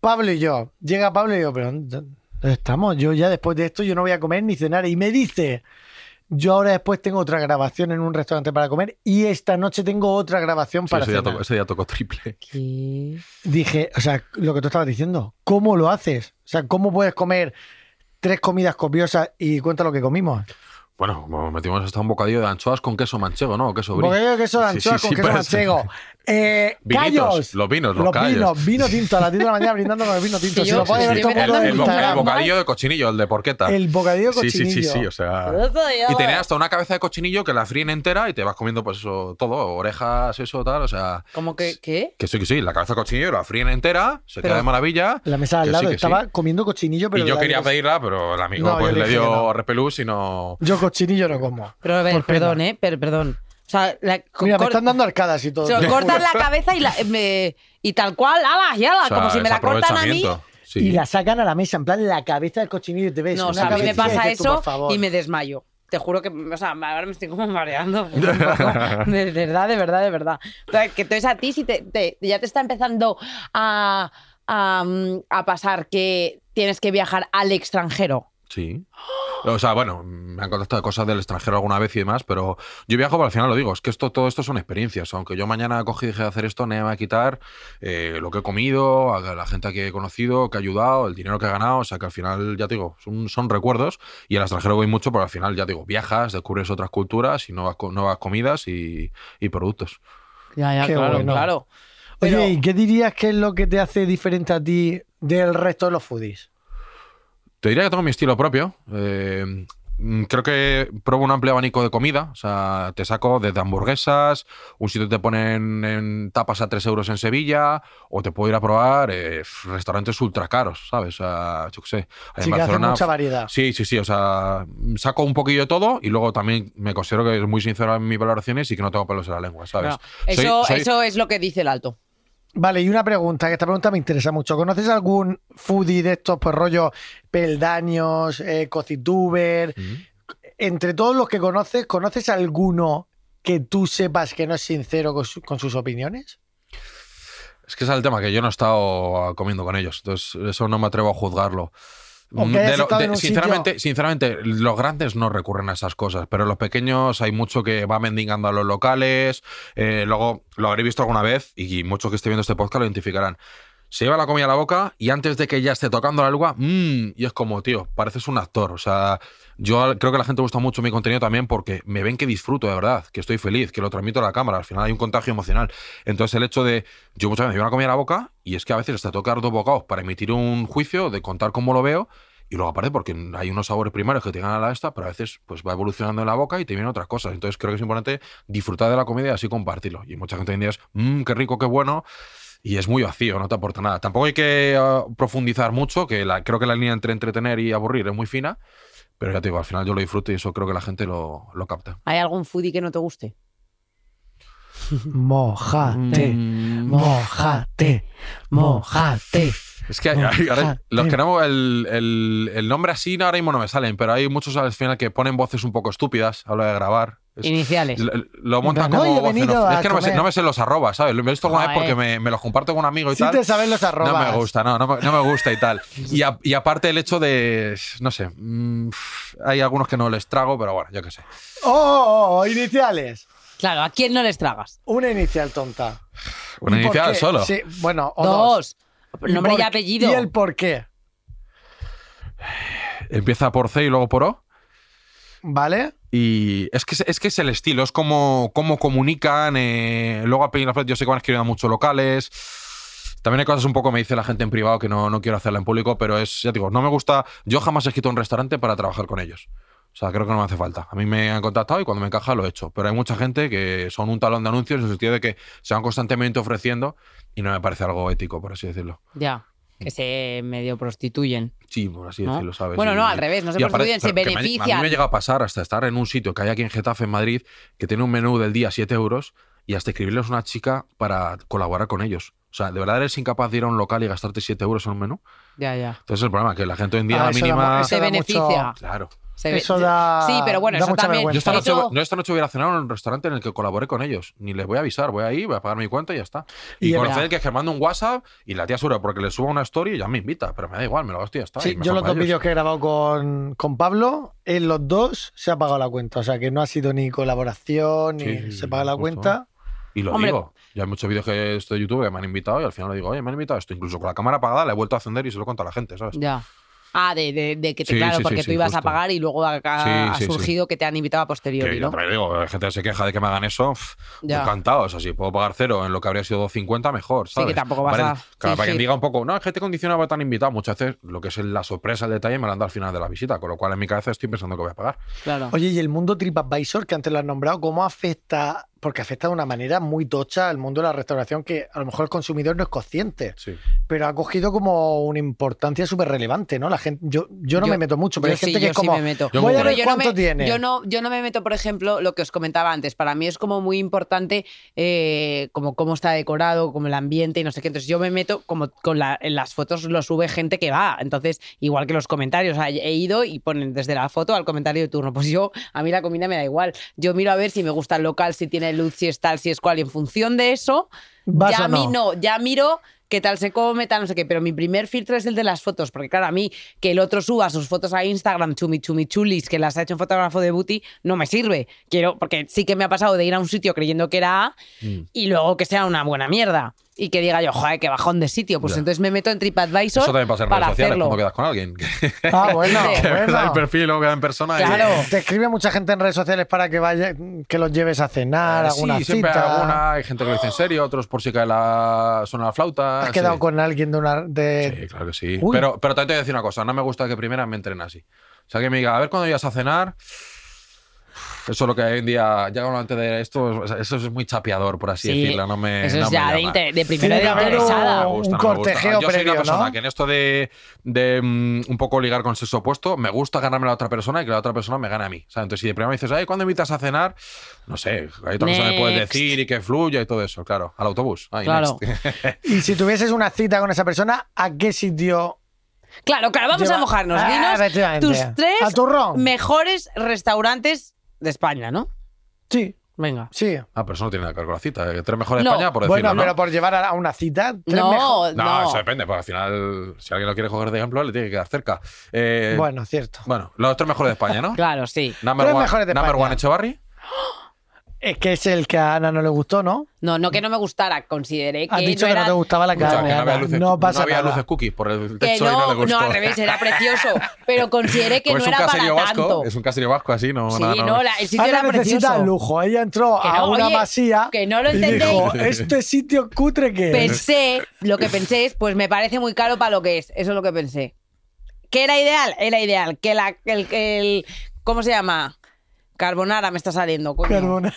Pablo y yo. Llega Pablo y yo, pero ¿dónde estamos? Yo ya después de esto yo no voy a comer ni cenar. Y me dice, yo ahora después tengo otra grabación en un restaurante para comer y esta noche tengo otra grabación Sí, para día cenar. tocó, ese día tocó triple. Dije, o sea, lo que tú estabas diciendo, ¿cómo lo haces? O sea, ¿cómo puedes comer tres comidas copiosas y cuenta lo que comimos? Bueno, metimos hasta un bocadillo de anchoas con queso manchego, ¿no? Queso brie. Bocadillo de queso de [LAUGHS] Sí, sí, anchoas sí, con [LAUGHS] queso parece. manchego. Eh, Vinitos, callos. los vinos, los callos. vinos, vino tinto a las 10 de la mañana brindando con el vino tinto. Que Si yo- lo puede sí, ver sí, todo el mundo bocadillo de cochinillo, el de porqueta. El bocadillo sí, sí, sí, cochinillo. sí, o sea... Y tenía hasta una cabeza de cochinillo que la fríen entera y te vas comiendo pues eso todo, orejas, eso, tal, o sea... ¿Cómo que qué? Que sí, que sí, la cabeza de cochinillo la fríen entera, se Pero- queda de maravilla. La mesa al lado sí, estaba sí. comiendo cochinillo, pero Y yo quería pedirla, pero el amigo No, pues le dio no. repelús y no... Yo cochinillo no como. Pero a ver, perdón, ¿eh? Pero, perdón. O sea, la, Mira, me están dando arcadas y todo. se cortan la cabeza y, la, me- y tal cual, ala, y ala, o sea, como si me la cortan a mí. Sí. Y la sacan a la mesa, en plan la cabeza del cochinillo y te ves. No, o una sea, a mí me y pasa tú, eso y me desmayo. Te juro que, o sea, ahora me estoy como mareando. [LAUGHS] De verdad, de verdad, de verdad. O sea, que entonces a ti si te, te- ya te está empezando a, a, a pasar que tienes que viajar al extranjero. Sí. O sea, bueno, me han contactado cosas del extranjero alguna vez y demás, pero yo viajo, pero al final lo digo, es que esto, todo esto son experiencias. Aunque yo mañana cogí y dije de hacer esto, no me va a quitar eh, lo que he comido, a la gente que he conocido, que ha ayudado, el dinero que he ganado. O sea, que al final, ya te digo, son, son recuerdos. Y al extranjero voy mucho, pero al final, ya te digo, viajas, descubres otras culturas y nuevas, nuevas comidas y, y productos. Ya, ya, Qué claro, bueno. claro. Oye, Pero- ¿y qué dirías que es lo que te hace diferente a ti del resto de los foodies? Te diría que tengo mi estilo propio. Eh, mm, creo que pruebo un amplio abanico de comida. O sea, te saco desde hamburguesas, un sitio te ponen en tapas a 3 euros en Sevilla, o te puedo ir a probar eh, restaurantes ultra caros, ¿sabes? O sea, yo qué sé. En Sí que Barcelona- mucha variedad. Sí, sí, sí. O sea, saco un poquillo de todo y luego también me considero que es muy sincero en mis valoraciones y que no tengo pelos en la lengua, ¿sabes? No, Soy- Eso, soy- eso es lo que dice el alto. Vale, y una pregunta, que esta pregunta me interesa mucho. ¿Conoces algún foodie de estos, pues rollo peldaños, eh, cocituber? Entre todos los que conoces, ¿conoces alguno que tú sepas que no es sincero con, su- con sus opiniones? Es que es el tema, que yo no he estado comiendo con ellos. Entonces, eso no me atrevo a juzgarlo. Mm, de lo- de- sinceramente, sitio- sinceramente, los grandes no recurren a esas cosas, pero los pequeños hay mucho que va mendigando a los locales. eh, luego lo habré visto alguna vez y muchos que estén viendo este podcast lo identificarán. Se lleva la comida a la boca y antes de que ya esté tocando la lengua, mmm, y es como, tío, pareces un actor. O sea, yo creo que la gente gusta mucho mi contenido también porque me ven que disfruto de verdad, que estoy feliz, que lo transmito a la cámara. Al final hay un contagio emocional. Entonces, el hecho de. Yo muchas veces llevo la comida a la boca y es que a veces te toca dar dos bocados para emitir un juicio, de contar cómo lo veo. Y luego aparte porque hay unos sabores primarios que te llegan a la esta, pero a veces pues va evolucionando en la boca y te vienen otras cosas. Entonces creo que es importante disfrutar de la comida y así compartirlo. Y mucha gente hoy en día es, mmm, qué rico, qué bueno. Y es muy vacío, no te aporta nada. Tampoco hay que ah, profundizar mucho, que la, creo que la línea entre entretener y aburrir es muy fina. Pero ya te digo, al final yo lo disfruto y eso creo que la gente lo, lo capta. ¿Hay algún foodie que no te guste? [LAUGHS] Mojate, Mm, mojate, mojate. Es que hay- hay- ahora, Mojate. los que no, el, el- el nombre así ahora mismo no me salen, pero hay muchos al final que ponen voces un poco estúpidas a la de grabar. Es- Iniciales. Lo, lo montan No, como a Es que no me, sé, no me sé los arrobas, ¿sabes? Lo he visto alguna vez porque me, me los comparto con un amigo y Si tal. te sabes los arrobas. No me gusta, no, no me, no me gusta y tal. [LAUGHS] Y, a- y aparte el hecho de, no sé, mm, hay algunos que no les trago, pero bueno, yo qué sé. Oh, oh, oh, iniciales. Claro, ¿a quién no les tragas? Una inicial tonta. Una ¿Y por inicial solo. Sí, bueno, o dos. Dos. Nombre y, por- apellido. ¿Y el por qué? Empieza por C y luego por O. ¿Vale? Y es que, es que es el estilo, es como, cómo comunican. eh, luego a Peña yo sé que van escribiendo mucho locales. También hay cosas un poco, me dice la gente en privado, que no, no quiero hacerla en público, pero es, ya te digo, no me gusta. Yo jamás he escrito un restaurante para trabajar con ellos. O sea, creo que no me hace falta. A mí me han contactado y cuando me encaja lo he hecho. Pero hay mucha gente que son un talón de anuncios en el sentido de que se van constantemente ofreciendo y no me parece algo ético, por así decirlo. Ya. Que se medio prostituyen. Sí, por así ¿no? decirlo, ¿sabes? Bueno, Y- no, al revés, no se prostituyen, se que me- A mí benefician. me llega a pasar hasta estar en un sitio que hay aquí en Getafe, en Madrid, que tiene un menú del día 7 euros y hasta escribirles a una chica para colaborar con ellos. O sea, ¿de verdad eres incapaz de ir a un local y gastarte 7 euros en un menú? Ya, ya. Entonces el problema es que la gente hoy en día Ah, la da mínima... eso Se da beneficia. mucho- Claro. Se ve- Eso da- Sí, pero bueno, da eso mucha también. Yo esta, noche, no esta noche voy a cenar en un restaurante en el que colaboré con ellos. Ni les voy a avisar. Voy ahí, voy a pagar mi cuenta y ya está. Y Y, conocer que es que mando un WhatsApp y la tía sube porque le subo una story y ya me invita. Pero me da igual, me lo gasto y ya está. Sí, yo los dos ellos. vídeos que he grabado con, con Pablo, en los dos se ha pagado la cuenta. O sea que no ha sido ni colaboración, ni Sí, se paga la justo. cuenta. Y lo Hombre. digo. Ya hay muchos vídeos que estoy de YouTube que me han invitado y al final le digo, oye, me han invitado esto. Incluso con la cámara apagada la he vuelto a encender y se lo cuento a la gente, ¿sabes? Ya. Ah, de, de- de que te, Sí, claro, sí, porque sí, tú sí, ibas a pagar y luego acá Sí, ha sí, sí. surgido que te han invitado a posteriori, Que yo ¿no? también digo, la gente se queja de que me hagan eso. Ya. Encantado. O sea, si puedo pagar cero en lo que habría sido 2.50, mejor. Sí, que tampoco vas a Claro, para que diga un poco, no, es que te condicionaba tan invitado. Muchas veces lo que es la sorpresa, el detalle, me lo han dado al final de la visita. Con lo cual en mi cabeza estoy pensando que voy a pagar. Claro. Oye, y el mundo TripAdvisor, que antes lo has nombrado, ¿cómo afecta? Porque afecta de una manera muy tocha al mundo de la restauración que a lo mejor el consumidor no es consciente, Sí. pero ha cogido como una importancia súper relevante, ¿no? La gente, yo, yo no Yo- me meto mucho, pero hay gente sí, que es sí como, me meto. Yo voy a Pero ver yo no cuánto me, tiene. Yo no, yo no me meto, por ejemplo, lo que os comentaba antes. Para mí es como muy importante eh, como cómo está decorado, como el ambiente y no sé qué. Entonces yo me meto como con la, en las fotos lo sube gente que va. Entonces, igual que los comentarios. O sea, he ido y ponen desde la foto al comentario de turno. Pues yo, a mí la comida me da igual. Yo miro a ver si me gusta el local, si tiene luz, si es tal, si es cual. Y en función de eso, ¿Vas ya o a mí no? no, ya miro qué tal se come, tal, no sé qué. Pero mi primer filtro es el de las fotos, porque claro, a mí que el otro suba sus fotos a Instagram, chumi chumi chulis, que las ha hecho un fotógrafo de booty, no me sirve. Quiero, porque sí que me ha pasado de ir a un sitio creyendo que era A Mm. y luego que sea una buena mierda. Y que diga yo, joder, qué bajón de sitio. Pues Ya. entonces me meto en TripAdvisor Eso también pasa en redes sociales hacerlo. cuando quedas con alguien. [LAUGHS] Ah, bueno, [LAUGHS] que bueno. el perfil, luego queda en persona. y- Claro. Te escribe mucha gente en redes sociales para que vaya, que los lleves a cenar, Eh, alguna sí, siempre alguna. Hay gente que lo dice en serio, otros por si cae la, suena la flauta. ¿Has sí. quedado con alguien de una de Sí, claro que sí. Uy. Pero, pero también te voy a decir una cosa, no me gusta que primero me entren así. O sea, que me diga, a ver cuándo ibas a cenar. Eso es lo que hoy en día, ya antes de esto, eso es muy chapeador, por así Sí, decirlo. No me, Eso no es me ya de, inter- de interesada. un- Me gusta, un no me gusta. cortejeo Yo soy previo, una persona ¿no? que en esto de, de, mm, un poco ligar con sexo opuesto, me gusta ganarme a la otra persona y que la otra persona me gane a mí. O sea, entonces, si de primera me dices, ay, ¿cuándo invitas a cenar? No sé, hay otra cosa que me puedes decir y que fluya y todo eso, claro. Al autobús. Ay, Claro. [LAUGHS] Y si tuvieses una cita con esa persona, ¿a qué sitio? Claro, claro, vamos Lleva- a mojarnos. Ah, Dinos tus tres mejores restaurantes de España, ¿no? Sí, Venga. sí. Ah, pero eso no tiene nada que ver con la cita. eh, Tres mejores de No. España, por bueno, decirlo, ¿no? pero por llevar a una cita, tres No, mejor- No, no. eso depende, porque al final, si alguien lo quiere coger de ejemplo, le tiene que quedar cerca. Eh, bueno. Bueno, cierto. los tres mejores de España, ¿no? [LAUGHS] Claro, sí. Number Tres one, mejores de number España. one Echevarri. Es que es el que a Ana no le gustó, ¿no? No, no que no me gustara, consideré que Has dicho no que era... no te gustaba la carne. que no había luces, no pasa no había nada. luces cookies por el Que techo y no no, le no, gustó. al revés, era precioso. Pero consideré que Pues no es un era para vasco, tanto. es un caserío vasco así, no, Sí, nada, no, la- el sitio Ana era necesita precioso. lujo. Ella entró Que a no, una oye, masía que no lo y dijo, entendéis. ¿este sitio cutre que es? Pensé, lo que pensé es, pues me parece muy caro para lo que es. Eso es lo que pensé. ¿Qué era ideal? Era ideal. Que la, el, el- ¿Cómo se llama? Carbonara me está saliendo, coño. Carbona-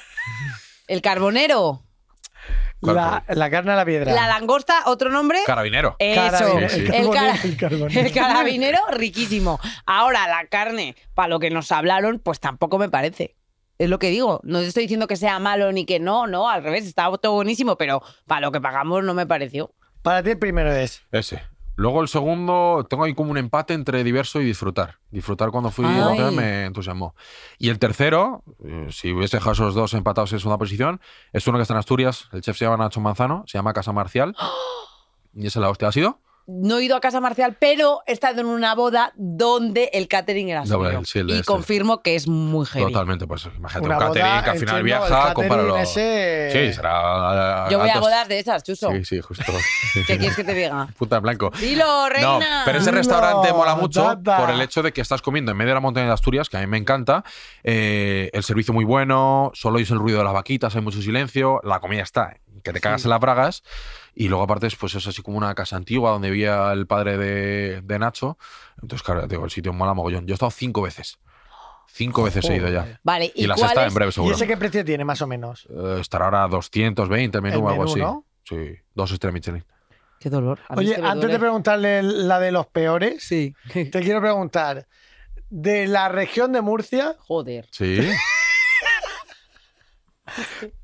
El carbonero. ¿Cuál La, la carne a la piedra. La langosta, otro nombre. Carabinero. Eso. Carabinero, Sí, sí. El, cara- el carbonero. el carabinero, riquísimo. Ahora, la carne, para lo que nos hablaron, pues tampoco me parece. Es lo que digo. No te estoy diciendo que sea malo ni que no, no, al revés, está todo buenísimo, pero para lo que pagamos no me pareció. Para ti el primero es. Ese. Luego el segundo, tengo ahí como un empate entre diverso y disfrutar. Disfrutar cuando fui Ay. a hotel me entusiasmó. Y el tercero, eh, si hubiese dejado esos dos empatados en segunda posición, es uno que está en Asturias. El chef se llama Nacho Manzano, se llama Casa Marcial. [GASPS] Y esa es la hostia. ¿Ha sido? No he ido a casa marcial, pero he estado en una boda donde el catering era Doble, suyo. sí, y este. confirmo que es muy heavy. Totalmente, pues imagínate Una un catering boda, que al final entiendo, viaja, catering compáralo. ese- Sí, será. Yo voy a bodas de esas, Chuso. Sí, sí, justo. [LAUGHS] ¿Qué quieres que te diga? [LAUGHS] Puta en blanco. Dilo, reina. No, pero ese Dilo, restaurante mola mucho tata. por el hecho de que estás comiendo en medio de la montaña de Asturias, que a mí me encanta. eh, el servicio muy bueno, solo oís el ruido de las vaquitas, hay mucho silencio, la comida está, que te cagas en las bragas. Y luego, aparte, pues es así como una casa antigua donde vivía el padre de, de Nacho. Entonces, claro, digo, el sitio mola mogollón. Yo he estado cinco veces. Cinco veces he ido ya. Vale, ¿y, Y, la sexta es? en breve, ¿Y seguro. ese qué precio tiene, más o menos? Eh, estará ahora a 220 el menú o algo así. ¿no? Sí, dos estrellas Michelin. Qué dolor. A Oye, es antes de preguntarle la de los peores, Sí. te quiero preguntar, de la región de Murcia, Joder. Sí. [LAUGHS]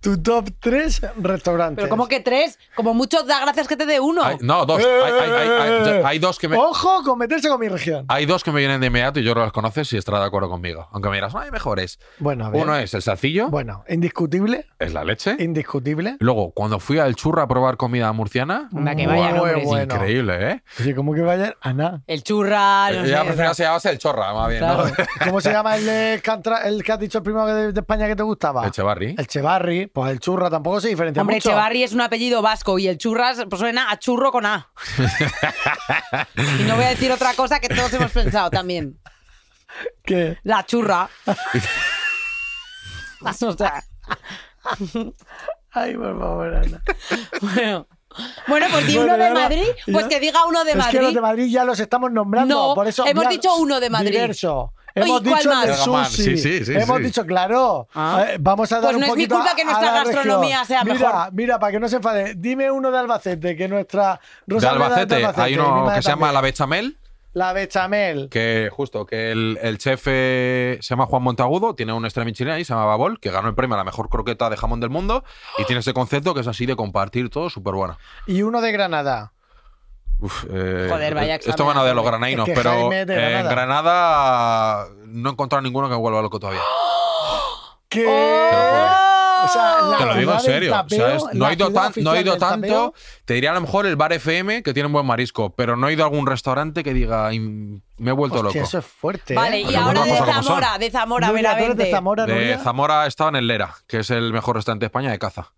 tu top 3 restaurantes. Pero como que tres, como mucho da gracias que te dé uno. Hay- no, dos. Hay, hay- hay- hay- hay dos que me. Ojo con meterse con mi región. Hay dos que me vienen de inmediato y yo que los conoces y estarás de acuerdo conmigo. Aunque me dirás, no hay mejores. Bueno, a ver. Uno es el salcillo, Bueno, indiscutible, es la leche. indiscutible. Luego, cuando fui al churra a probar comida murciana, Anda, que vaya Muy nombres. bueno. increíble, ¿eh? Oye, ¿cómo que vaya? Ana. El churra, no ya sé. que se llamase el chorra, más bien, Claro. ¿no? ¿Cómo se llama el, de Cantra- el que has dicho el primero de, de España que te gustaba? El Chevarri. El Chevarri, pues el churra tampoco se diferencia Hombre, mucho. Echevarri es un apellido vasco y el churras pues suena a churro con A. [LAUGHS] y no voy a decir otra cosa que todos hemos pensado también. ¿Qué? La churra. [LAUGHS] o sea, Ay, por favor, Ana. bueno. Bueno, pues di uno de Madrid, pues que diga uno de es Madrid. que los de Madrid ya los estamos nombrando. No, por eso, hemos dicho uno de Madrid. Diverso. Hemos ¿cuál dicho más? el sushi. sí, sí, sí, Hemos sí. dicho, claro. Ah. eh, vamos a dar Pues un no es mi culpa que nuestra gastronomía región. sea mira, mejor. Mira, para que no se enfade, dime uno de Albacete, que nuestra De Rosaleda es Albacete, hay uno que se llama también. La Bechamel, La bechamel. que justo, que el, el chef eh, se llama Juan Montagudo, tiene un estrella Michelin ahí, se llama Babol, que ganó el premio a la mejor croqueta de jamón del mundo y tiene ese concepto que es así de compartir todo, súper bueno. Y uno de Granada. Uf, eh, Joder, vaya Esto van a de los granainos, Es que pero eh, en Granada. No he encontrado ninguno que vuelva loco todavía. [GASPS] ¿Qué? O sea, la Te lo digo en serio. O sea, tapeo, es- no, he ido ciudad tan- no he oficial ido del tanto. tapeo. Te diría a lo mejor el bar FM, que tiene un buen marisco, pero no he ido a algún restaurante que diga, "Im- me he vuelto Hostia, loco. eso es fuerte. Vale, ¿eh? y Pero ahora de. Zamora, de Zamora, Nuria, ¿tú eres veramente. de Zamora, De? Zamora estaba en el Lera, que es el mejor restaurante de España de caza.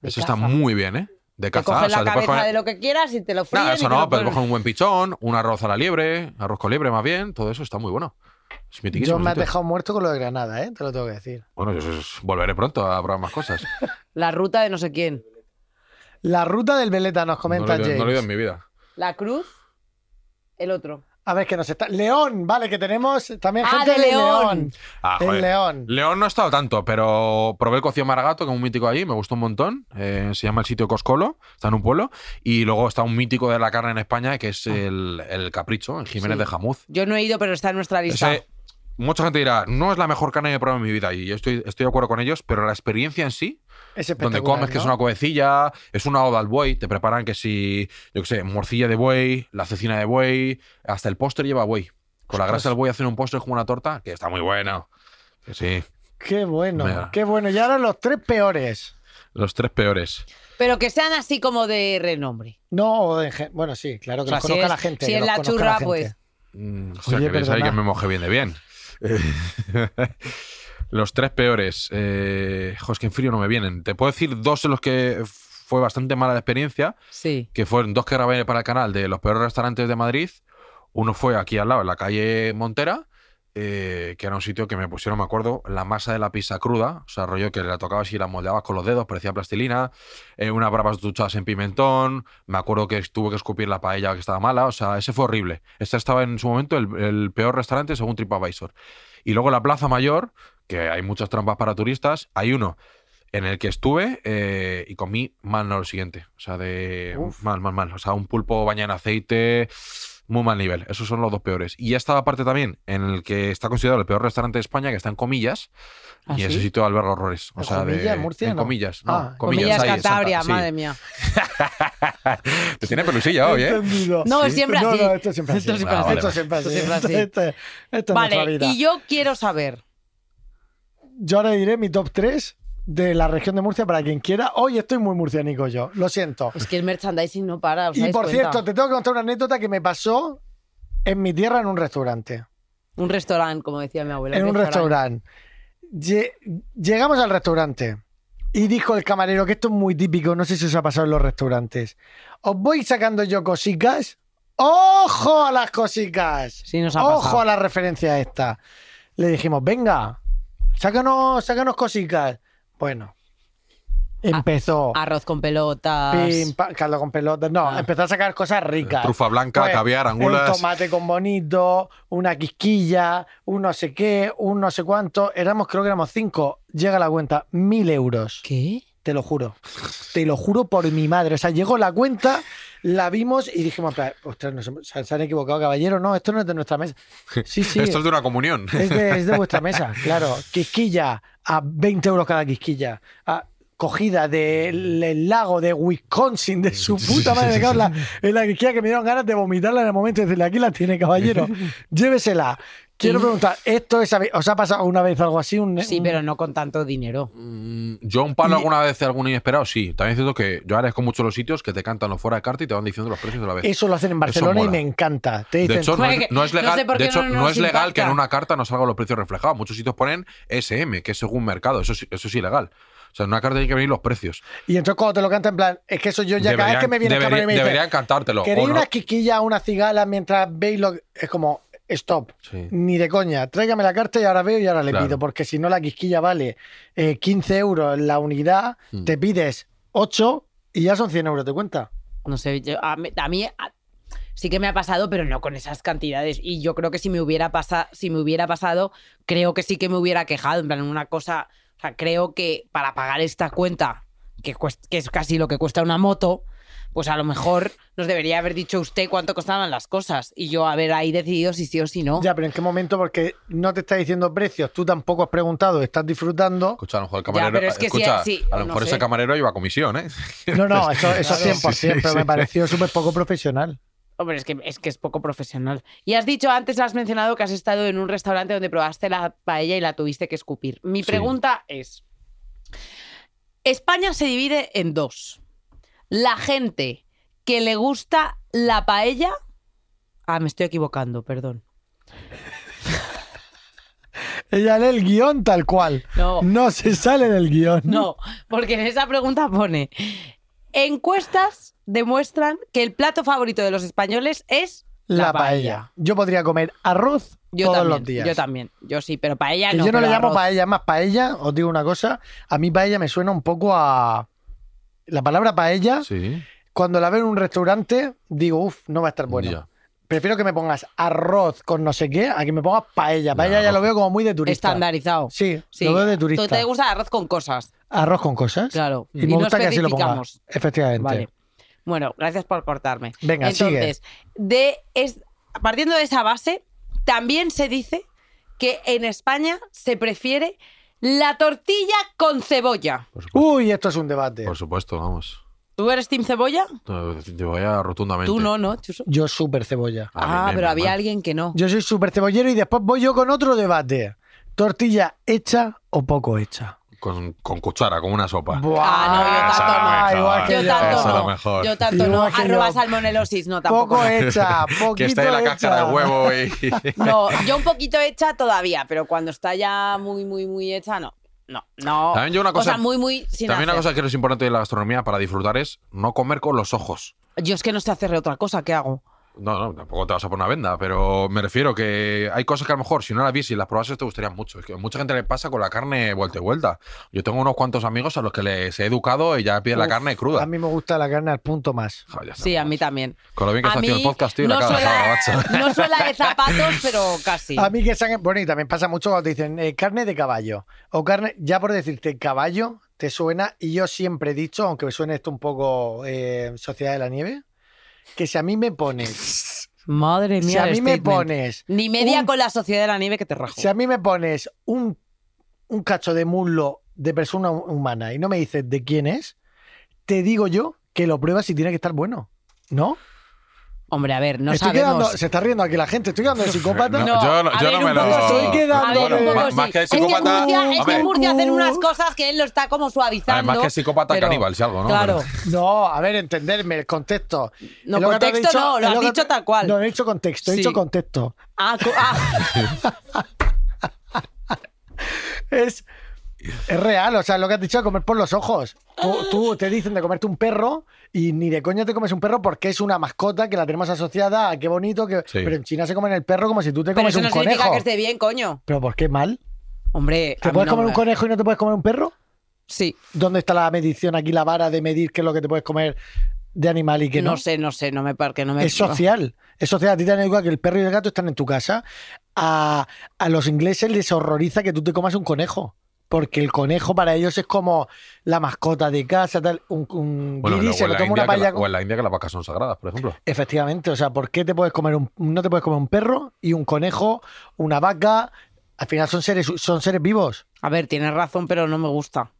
De Eso está muy bien, ¿eh? De Te caza. coges o sea, la te cabeza de lo que quieras y te lo fríen Nada, y eso te no, lo pero coger un buen pichón, un arroz a la liebre, arroz con liebre más bien, todo eso está muy bueno. Es. Yo me has sitio. dejado muerto con lo de Granada, ¿eh? Te lo tengo que decir. Bueno, yo volveré pronto a probar más cosas. [LAUGHS] La ruta de no sé quién. La ruta del Veleta nos no, comenta lo ido- no lo he ido en mi vida. La cruz, el otro. A ver, que nos está. León, vale, que tenemos también Ah, gente de de León. León. Ah, joder. León. León no he estado tanto, pero probé el cocido maragato, que es un mítico allí, me gustó un montón. Eh, se llama el sitio Coscolo, está en un pueblo. Y luego está un mítico de la carne en España, que es el, el Capricho, en Jiménez Sí. de Jamuz. Yo no he ido, pero está en nuestra lista. Ese- mucha gente dirá, no es la mejor carne que he probado en mi vida, y yo estoy, estoy de acuerdo con ellos, pero la experiencia en sí, Es donde comes, que es una covecilla, es una oda al buey, te preparan que si, yo qué sé, morcilla de buey, la cecina de buey, hasta el postre lleva buey. Con la grasa del buey hacen un postre como una torta, que está muy bueno. Que sí, Qué bueno, Mira. qué bueno. Y ahora los tres peores. los tres peores. Pero que sean así como de renombre. No, o de bueno, sí, claro, que O sea, los si conozca es- la gente. si que es la churra, pues- Mm, hostia, Oye, queréis ahí perdona. que me moje bien de bien. [LAUGHS] los tres peores. Eh, jo, es que en frío no me vienen. Te puedo decir dos en los que fue bastante mala la experiencia, Sí. que fueron dos que grabé para el canal de los peores restaurantes de Madrid. Uno fue aquí al lado, en la calle Montera, eh, que era un sitio que me pusieron, me acuerdo, la masa de la pizza cruda, o sea, rollo que la tocabas y la moldeabas con los dedos, parecía plastilina, eh, unas bravas duchadas en pimentón, me acuerdo que tuve que escupir la paella que estaba mala, o sea, ese fue horrible. Este estaba en su momento el, el peor restaurante según TripAdvisor. Y luego la Plaza Mayor, que hay muchas trampas para turistas, hay uno en el que estuve eh, y comí mal no lo siguiente. O sea, de Uf. mal, mal, mal. O sea, un pulpo bañado en aceite, muy mal nivel. Esos son los dos peores. Y esta aparte también, en el que está considerado el peor restaurante de España, que está en comillas, ¿Ah, y ese sí? sitio alberga horrores. O ¿En sea, de, Comillas, Murcia, en no? comillas, no, Ah, Comillas, ahí en Santa- Cantabria, sí. madre mía. [LAUGHS] Te tiene pelusilla hoy, ¿eh? Entendido. No, es siempre No, así. no, esto siempre así. Esto siempre Ah, así. vale, Esto siempre así. siempre así. Esto- esto- esto es nuestra Vale, vida. y yo quiero saber. Yo ahora diré mi top 3 de la región de Murcia para quien quiera. Hoy estoy muy murcianico yo, lo siento. Es que el merchandising no para. ¿os Y por cuenta? cierto, te tengo que contar una anécdota que me pasó en mi tierra en un restaurante. Un restaurante, como decía mi abuela. En un restaurante. Lle- Llegamos al restaurante y dijo el camarero que esto es muy típico, no sé si os ha pasado en los restaurantes. Os voy sacando yo cositas. ¡Ojo a las cositas! Sí, nos ha ¡Ojo pasado. a la referencia esta! Le dijimos, venga, sácanos, sácanos cositas. Bueno, empezó. Arroz con pelotas. Pim, pa- caldo con pelotas. No, Ah. empezó a sacar cosas ricas. Trufa blanca, Pues, caviar, Un angulas. tomate con bonito, una quisquilla, un no sé qué, un no sé cuánto. Éramos, creo que éramos cinco. Llega la cuenta, mil euros. ¿Qué? Te lo juro. Te lo juro por mi madre. O sea, llegó la cuenta, la vimos y dijimos, "Espera, ostras, nos hemos- se han equivocado, caballero. No, esto no es de nuestra mesa. [LAUGHS] Sí, sí. Esto es de una comunión. Es de, es de vuestra [LAUGHS] mesa, claro. Quisquilla a 20 euros cada quisquilla. A- cogida del del lago de Wisconsin, de su [LAUGHS] puta madre de Carla, en la quisquilla que me dieron ganas de vomitarla en el momento y decirle, aquí la tiene, caballero, [LAUGHS] llévesela. Quiero preguntar, ¿esto es, ¿os ha pasado una vez algo así? Un, Sí, un- pero no con tanto dinero. Mm, Yo un palo alguna vez, algún inesperado, sí. También es cierto que yo agradezco mucho los sitios que te cantan los fuera de carta y te van diciendo los precios de la vez. Eso lo hacen en Barcelona y me encanta. Te De hecho, no es, que no es no legal, sé por de qué hecho, no no nos es legal impacta. que en una carta no salgan los precios reflejados. Muchos sitios ponen SM, que es según mercado. Eso, es ilegal. O sea, en una carta tiene que venir los precios. y entonces cuando te lo cantan en plan, es que eso yo ya cada vez que me viene el debería- camarero y me dice, deberían cantártelo. ¿queréis una quisquilla, una cigala mientras veis lo Es como, stop. Sí. Ni de coña. Tráigame la carta y ahora veo y ahora le Claro. pido. Porque si no, la quisquilla vale eh, 15 euros la unidad, Mm. te pides 8 y ya son 100 euros de cuenta. No sé, yo- a mí, a mí, a- sí que me ha pasado, pero no con esas cantidades. Y yo creo que si me hubiera pasado, si me hubiera pasado, creo que sí que me hubiera quejado. En plan, una cosa, o sea, creo que para pagar esta cuenta, que, cuest- que es casi lo que cuesta una moto, pues a lo mejor nos debería haber dicho usted cuánto costaban las cosas y yo haber ahí decidido si sí o si no. Ya, pero ¿en qué momento? Porque no te está diciendo precios, tú tampoco has preguntado, estás disfrutando. Escucha, a lo mejor el camarero. pero es que sí, escucha, sí, a lo no mejor sé. ese camarero lleva comisión, ¿eh? [LAUGHS] No, no, eso, eso Claro. 100%, Sí, sí, pero me pareció súper poco profesional. Hombre, es que, es que es poco profesional. Y has dicho antes, has mencionado que has estado en un restaurante donde probaste la paella y la tuviste que escupir. Mi Sí. pregunta es, España se divide en dos. La gente que le gusta la paella... Ah, me estoy equivocando, perdón. [LAUGHS] Ella lee el guion tal cual. No. No se sale del guion. No, porque en esa pregunta pone, encuestas demuestran que el plato favorito de los españoles es La paella. Yo podría comer arroz Yo todos también, los días. yo también. Yo sí, pero paella no. yo no le llamo arroz. paella, es más paella, os digo una cosa, a mí paella me suena un poco a... La palabra paella, Sí. cuando la veo en un restaurante, digo, uff, no va a estar bueno. Ya. prefiero que me pongas arroz con no sé qué a que me pongas paella. Paella No, ya lo veo como muy de turista. Estandarizado. Sí, Sí. lo veo de ¿Tú turista. te gusta arroz con cosas? Arroz con cosas. Claro. Y, me no gusta que así lo ponga. especificamos. Efectivamente. Vale. Bueno, gracias por cortarme. Venga, sigue. Entonces, de es, partiendo de esa base, también se dice que en España se prefiere la tortilla con cebolla. Por supuesto. Uy, esto es un debate. Por supuesto, vamos. ¿Tú eres team cebolla? Te voy a rotundamente. Tú no, ¿no, Chuso? Yo súper cebolla. Ah, Ah, pero había mal. alguien que no. Yo soy súper cebollero y después voy yo con otro debate. ¿Tortilla hecha o poco hecha? Con, con cuchara, con una sopa. Buah, Ah, no, yo mejor. tanto no. igual que Yo tanto Esa no. mejor. Yo tanto no. Igual Arroba yo. salmonelosis, no tampoco. Poco hecha, [LAUGHS] poquito que esté en la hecha. cáscara del huevo y... [LAUGHS] No, yo un poquito hecha todavía, pero cuando está ya muy, muy, muy hecha, no. No, no. También yo una o cosa- sea, muy, muy sin También una cosa que es importante de la gastronomía para disfrutar es no comer con los ojos. Yo es que no sé hacer otra cosa, ¿qué hago? No, no, tampoco te vas a poner una venda, pero me refiero que hay cosas que a lo mejor si no las vieses y las probases te gustarían mucho. Es que a mucha gente le pasa con la carne vuelta y vuelta. Yo tengo unos cuantos amigos a los que les he educado y ya piden la Uf, carne cruda. A mí me gusta la carne al punto más. Sí, a mí también. Con lo bien que A está haciendo el podcast, tío, no la cara suela, [LAUGHS] no suela de zapatos, pero casi. A mí que sean... Bueno, y también pasa mucho cuando te dicen eh, carne de caballo. O carne... Ya por decirte caballo, te suena... Y yo siempre he dicho, aunque me suene esto un poco eh, Sociedad de la Nieve, que si a mí me pones... [LAUGHS] Madre mía. Si a mí me statement. pones... Ni media un- con la sociedad de la nieve que te rajo. Si a mí me pones un, un cacho de muslo de persona hu- humana y no me dices de quién es, te digo yo que lo pruebas y tiene que estar bueno. ¿No? Hombre, a ver, no Estoy sabemos. quedando, se está riendo aquí la gente, estoy quedando de psicópata. No, yo no, a yo ver, no me lo. Estoy quedando ver, sí. Más que Es que psicópata. Murcia, es que Murcia hacen unas cosas que él lo está como suavizando. Además que psicópata pero- caníbal, si algo, ¿no? Claro. No, a ver, entenderme, el contexto. No, lo contexto no, lo has que dicho tal cual. No, he dicho contexto, he Sí. dicho contexto. Ah, co- ah, [LAUGHS] Es, es real, o sea, lo que has dicho, comer por los ojos. Tú, tú te dicen de comerte un perro y ni de coña te comes un perro porque es una mascota que la tenemos asociada a qué bonito. que Sí. Pero en China se comen el perro como si tú te pero comes eso un no significa conejo. que esté bien, coño. ¿Pero por qué mal? Hombre, ¿Te puedes no comer me- un conejo y no te puedes comer un perro? Sí, ¿Dónde está la medición aquí, la vara de medir qué es lo que te puedes comer de animal y qué no? no sé, no sé, no me parque, no me Es social. Es social. A ti te han educado que el perro y el gato están en tu casa. A, a los ingleses les horroriza que tú te comas un conejo. Porque el conejo para ellos es como la mascota de casa, tal. Un, un Bueno, guiri se lo la toma una paella la- o en la India que las vacas son sagradas, por ejemplo. Efectivamente. O sea, ¿por qué te puedes comer un, no te puedes comer un perro y un conejo, una vaca? Al final son seres, son seres vivos. A ver, tienes razón, pero no me gusta.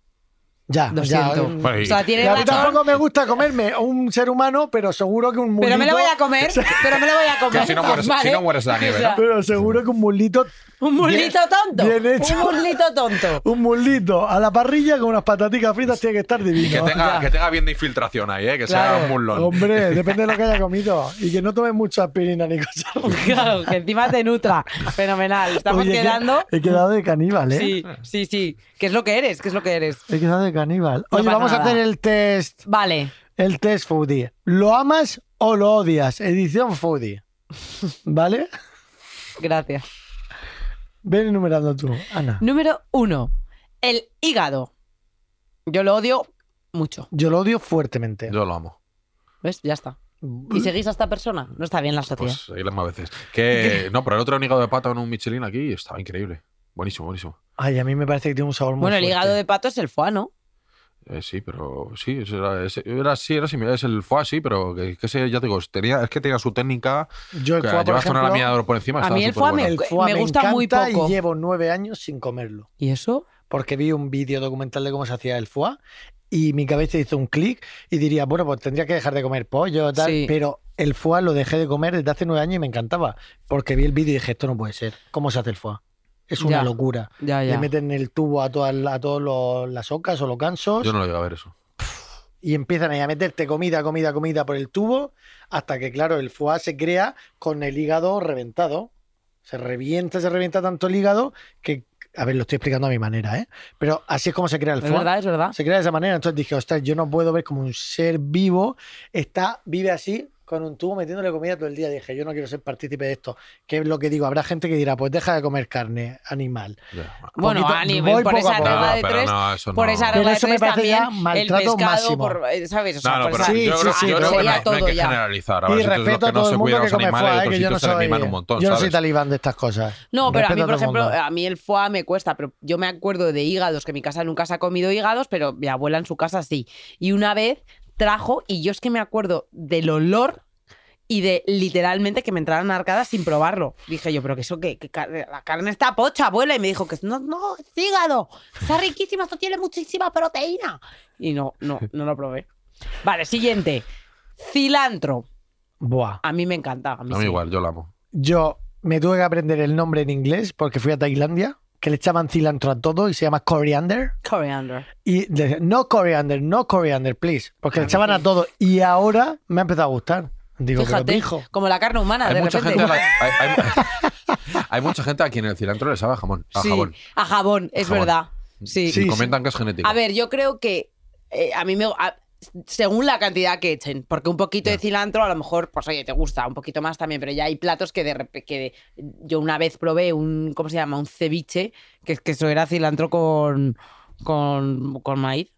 Ya, Lo ya. siento. Bueno, y- O sea, Y tienes a mí razón. tampoco me gusta comerme un ser humano, pero seguro que un mulito... Pero me lo voy a comer, [LAUGHS] pero me lo voy a comer. Que si no mueres- Vale. si no mueres de la. [LAUGHS] Pero seguro que un mulito Un muslito tonto. bien hecho. Un muslito tonto. [LAUGHS] Un mulito a la parrilla con unas pataticas fritas tiene que estar divino. Y que tenga, que tenga bien de infiltración ahí, ¿eh? que Claro. sea un mulón. Hombre, depende de lo que haya comido. Y que no tomes mucha aspirina ni cosas. Claro, que encima te nutra. Fenomenal. Estamos Oye, quedando. He quedado de caníbal, ¿eh? Sí, sí, sí. ¿Qué es lo que eres? ¿Qué es lo que eres? He quedado de caníbal. Oye, vamos a hacer el test. Vale. El test foodie. ¿Lo amas o lo odias? Edición foodie. ¿Vale? Gracias. Ven enumerando tú, Ana. Número uno. El hígado. Yo lo odio mucho. Yo lo odio fuertemente. Yo lo amo. ¿Ves? Ya está. ¿Y seguís a esta persona? No está bien la sociedad. Pues seguirle más veces. Que, [LAUGHS] no, pero el otro era un hígado de pato en un Michelin aquí estaba increíble. Buenísimo, buenísimo. Ay, a mí me parece que tiene un sabor muy bueno, el fuerte. hígado de pato es el foie, ¿no? Eh, sí, pero sí, era, era, sí, era similar. Es el foie, sí, pero que, que ese, ya te digo, tenía, es que tenía su técnica. Yo el Que por llevas una ejemplo, oro por encima. a mí el foie el me gusta muy poco. y llevo nueve años sin comerlo. ¿Y eso? porque vi un vídeo documental de cómo se hacía el foie y mi cabeza hizo un clic y diría, bueno, pues tendría que dejar de comer pollo, tal, Sí. pero el foie lo dejé de comer desde hace nueve años y me encantaba, porque vi el vídeo y dije, esto no puede ser, ¿cómo se hace el foie? Es una Ya. locura. Ya, ya. Le meten el tubo a todas a todos los- las ocas o los gansos Yo no lo llego a ver eso. y empiezan ahí a meterte comida, comida, comida por el tubo hasta que, claro, el foie se crea con el hígado reventado. Se revienta, se revienta tanto el hígado que, a ver, lo estoy explicando a mi manera, ¿eh? Pero así es como se crea el Es foie. verdad, es verdad. Se crea de esa manera. Entonces dije, ostras, yo no puedo ver como un ser vivo está, vive así con un tubo metiéndole comida todo el día. Dije, yo no quiero ser partícipe de esto. Que es lo que digo, habrá gente que dirá, pues deja de comer carne animal. Bueno, Poquito- a nivel, voy por esa regla de tres, no, por esa regla de tres también el pescado, máximo. por, eh, ¿sabes? O sea, No, no, por esa- Sí, yo, sí, creo- sí, yo pero creo que sería no, hay- no hay todo que ya. generalizar. Y respeto a todo el mundo que come foie, que yo no soy, yo no soy ¿sabes? talibán de estas cosas. No, pero a mí, por ejemplo, a mí el foie me cuesta, pero yo me acuerdo de hígados, que en mi casa nunca se ha comido hígados, pero mi abuela en su casa sí. Y una vez trajo, y yo es que me acuerdo del olor y de literalmente que me entraran arcadas sin probarlo. Dije yo, pero que eso, que, que car- la carne está pocha, abuela. Y me dijo que no, no, es hígado. Está riquísima, esto tiene muchísima proteína. Y no, no, no lo probé. [LAUGHS] Vale, siguiente. Cilantro. Buah. A mí me encanta. A mí, A mí sí. igual, yo la amo. Yo me tuve que aprender el nombre en inglés porque fui a Tailandia, que le echaban cilantro a todo y se llama coriander. Coriander. Y le no coriander, no coriander, please. Porque le echaban a todo. Y ahora me ha empezado a gustar. Digo, Fíjate, pijo. como la carne humana, Hay de mucha, repente. gente la- hay, hay- [LAUGHS] hay mucha gente a quien el cilantro le sabe a jamón. A Sí, jabón. a jabón, es Jabón. verdad. Sí. Y Sí, comentan que es genético. A ver, yo creo que eh, a mí me. a- según la cantidad que echen, porque un poquito de cilantro a lo mejor, pues oye, te gusta, un poquito más también, pero ya hay platos que de que de- yo una vez probé un, ¿cómo se llama? Un ceviche, que es que eso era cilantro con, con, con maíz.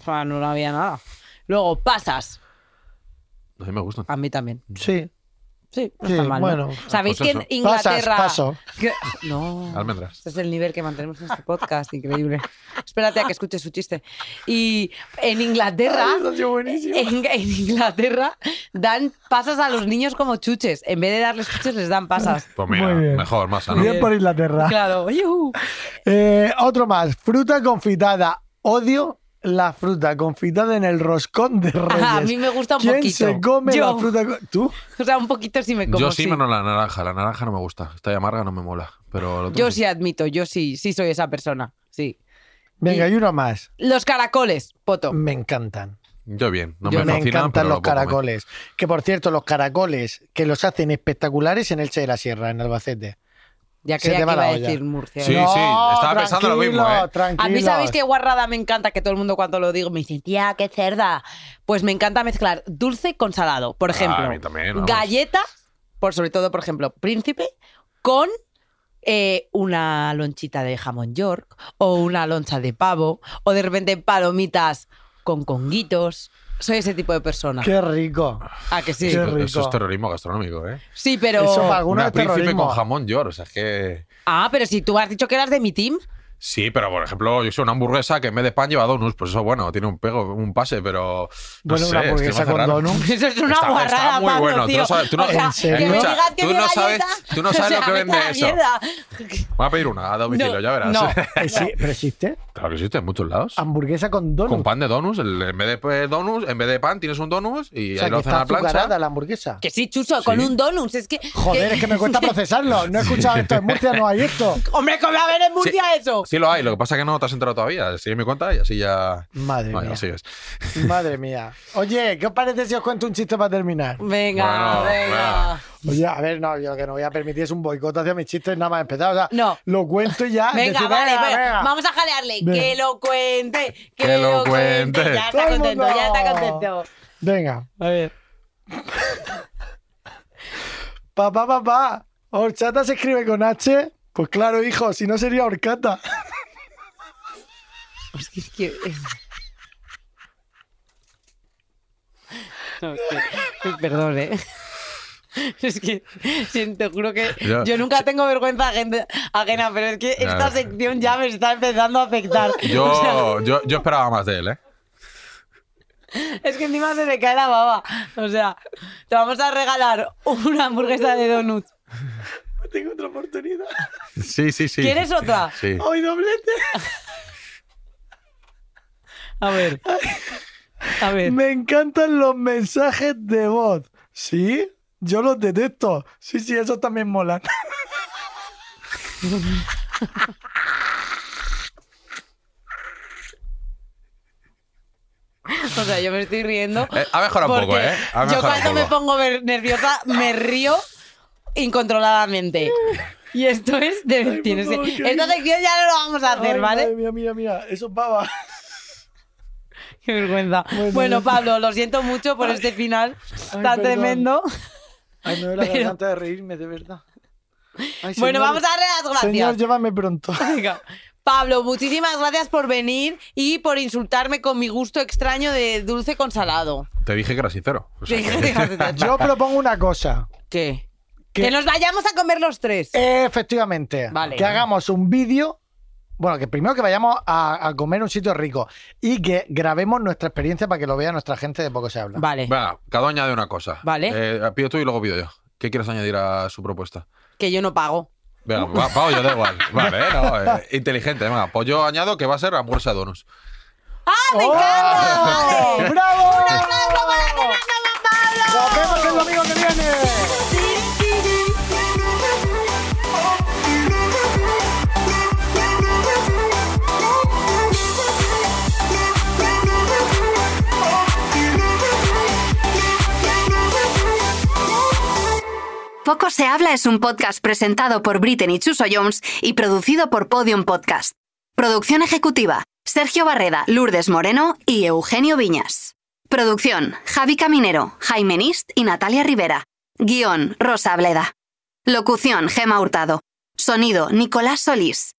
O sea, no había nada. Luego, pasas. A mí me gustan. A mí también. Sí. Sí, no Sí, está mal. ¿no? bueno. ¿Sabéis Pues que en. Inglaterra. Pasas, paso. que- No. Almendras. Este es el nivel que mantenemos en este podcast, increíble. Espérate a que escuche su chiste. Y en Inglaterra, Ay, en, en Inglaterra dan pasas a los niños como chuches. En vez de darles chuches, les dan pasas. Pues mira, Muy bien. mejor, más sano. Bien por Inglaterra. Claro. ¡yujú! Eh, otro más. Fruta confitada. Odio la fruta confitada en el roscón de [LAUGHS] Reyes. a mí me gusta un ¿Quién poquito. se come Yo. la fruta? ¿Tú? O sea, un poquito sí me como. yo sí, sí. menos la naranja. La naranja no me gusta. Está amarga, no me mola. Pero Yo sí admito, yo sí, sí soy esa persona. Sí. Venga, Y- y uno más. Los caracoles, poto. Me encantan. Yo bien. No Yo me, me fascinan, encantan pero los lo puedo comer. caracoles. Que por cierto, los caracoles que los hacen espectaculares en Elche de la Sierra, en Albacete. Ya creía que iba a olla. decir Murcia. Sí, sí, estaba pensando lo mismo, ¿eh? tranquilo, A mí, ¿sabéis qué guarrada me encanta? Que todo el mundo cuando lo digo me dice, tía, qué cerda. Pues me encanta mezclar dulce con salado. Por Ah, ejemplo, a mí también, vamos. galletas, por sobre todo, por ejemplo, príncipe, con eh, una lonchita de jamón york o una loncha de pavo o de repente palomitas con conguitos. Soy ese tipo de persona. Qué rico. Ah, que sí. Qué Eso, rico. eso es terrorismo gastronómico, ¿eh? Sí, pero... Eso para algunos Una príncipe terrorismo. con jamón york. O sea, es que... Ah, pero si tú has dicho que eras de mi team. Sí, pero por ejemplo, yo soy una hamburguesa que en vez de pan lleva donuts. Pues eso, bueno, tiene un pego, un pase, pero... No Bueno, sé, una es que hamburguesa hace con donuts. Eso es una Está- está guarrada, muy Pablo, bueno. Tú no sabes- tú no- o sea, ¿En serio? que me Escucha, digas que tú no sabes- tú no sabes o sea, lo que vende está eso. mierda. Voy a pedir una a domicilio, No, ya verás. no. [LAUGHS] Sí, pero existe. Claro que existe en muchos lados. Hamburguesa con donuts. Con pan de donuts. el- en vez de eh, donuts, en vez de pan tienes un donuts y o sea, ahí lo que hacen a está la plancha. la hamburguesa. Que sí, Chuso, con un donut. Es que. Joder, es que me cuesta procesarlo. No he escuchado esto. En Murcia no hay esto. [LAUGHS] Hombre, ¿cómo va a haber en Murcia eso? Sí lo hay, lo que pasa es que no te has enterado todavía. Sigue mi cuenta y así ya... Madre mía. [LAUGHS] Madre mía. Oye, ¿qué os parece si os cuento un chiste para terminar? Venga, Bueno, venga. Oye, a ver, no, yo lo que no voy a permitir es un boicot hacia mis chistes nada más empezar. O sea, No. lo cuento y ya. [LAUGHS] Venga, decir, vale, venga, venga, venga. vamos a jalearle. Venga. Que lo cuente, que, Que lo cuente. cuente. Ya está contento, ya está contento. Venga. A ver. [LAUGHS] Papá, papá, ¿horchata se escribe con H? Pues claro, hijo, si no sería horcata. Es que, es que- No, es que- perdón, ¿eh? Es que sí, te juro que Yo- yo nunca tengo vergüenza ajena, pero es que esta sección ya me está empezando a afectar. O sea, Yo, yo, yo esperaba más de él, ¿eh? es que encima se me cae la baba. O sea, te vamos a regalar una hamburguesa de donuts. [LAUGHS] Tengo otra oportunidad. Sí, sí, sí. ¿Quieres otra? Sí. Hoy doblete. [LAUGHS] A ver. A ver. Me encantan los mensajes de voz. ¿Sí? Yo los detecto. Sí, sí, esos también molan. [LAUGHS] O sea, yo me estoy riendo. Eh, ha mejorado un poco, ¿eh? Ha yo cuando un me poco. pongo nerviosa me río incontroladamente. Y esto es de por tienes favor, que- qué Esta sección ya no lo vamos a hacer, Ay, ¿vale? Madre mía, mira, mira. Eso es baba. Qué vergüenza. Bueno, Pablo, lo siento mucho por este final Ay, tan perdón. tremendo. Ay, me duele la [LAUGHS] Pero- garganta de reírme, de verdad. Ay, Bueno, señor- vamos a darle las gracias. Señor, llévame pronto. Venga. Pablo, muchísimas gracias por venir y por insultarme con mi gusto extraño de dulce con salado. Te dije que era sincero. O sea, que- Yo propongo una cosa. ¿Qué? ¿Qué? Que nos vayamos a comer los tres. Efectivamente. Vale. Que hagamos un vídeo. Bueno, que primero que vayamos a, a comer un sitio rico y que grabemos nuestra experiencia para que lo vea nuestra gente de poco se habla. Vale. Venga, cada uno añade una cosa. Vale. Eh, pido tú y luego pido yo. ¿Qué quieres añadir a su propuesta? Que yo no pago. Venga, va, pago yo, da igual. [LAUGHS] Vale, no, eh, inteligente. Venga, pues yo añado que va a ser hamburguesa de donuts. ¡Ah, me ¡Oh! encanta! Vale. ¡Bravo! ¡Un aplauso para Fernando ¡Nos vemos el domingo que viene! Poco se habla es un podcast presentado por Britney Chuso Jones y producido por Podium Podcast. Producción ejecutiva: Sergio Barreda, Lourdes Moreno y Eugenio Viñas. Producción: Javi Caminero, Jaime Nist y Natalia Rivera. Guión: Rosa Bleda. Locución: Gema Hurtado. Sonido: Nicolás Solís.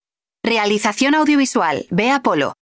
Realización audiovisual: Bea Polo.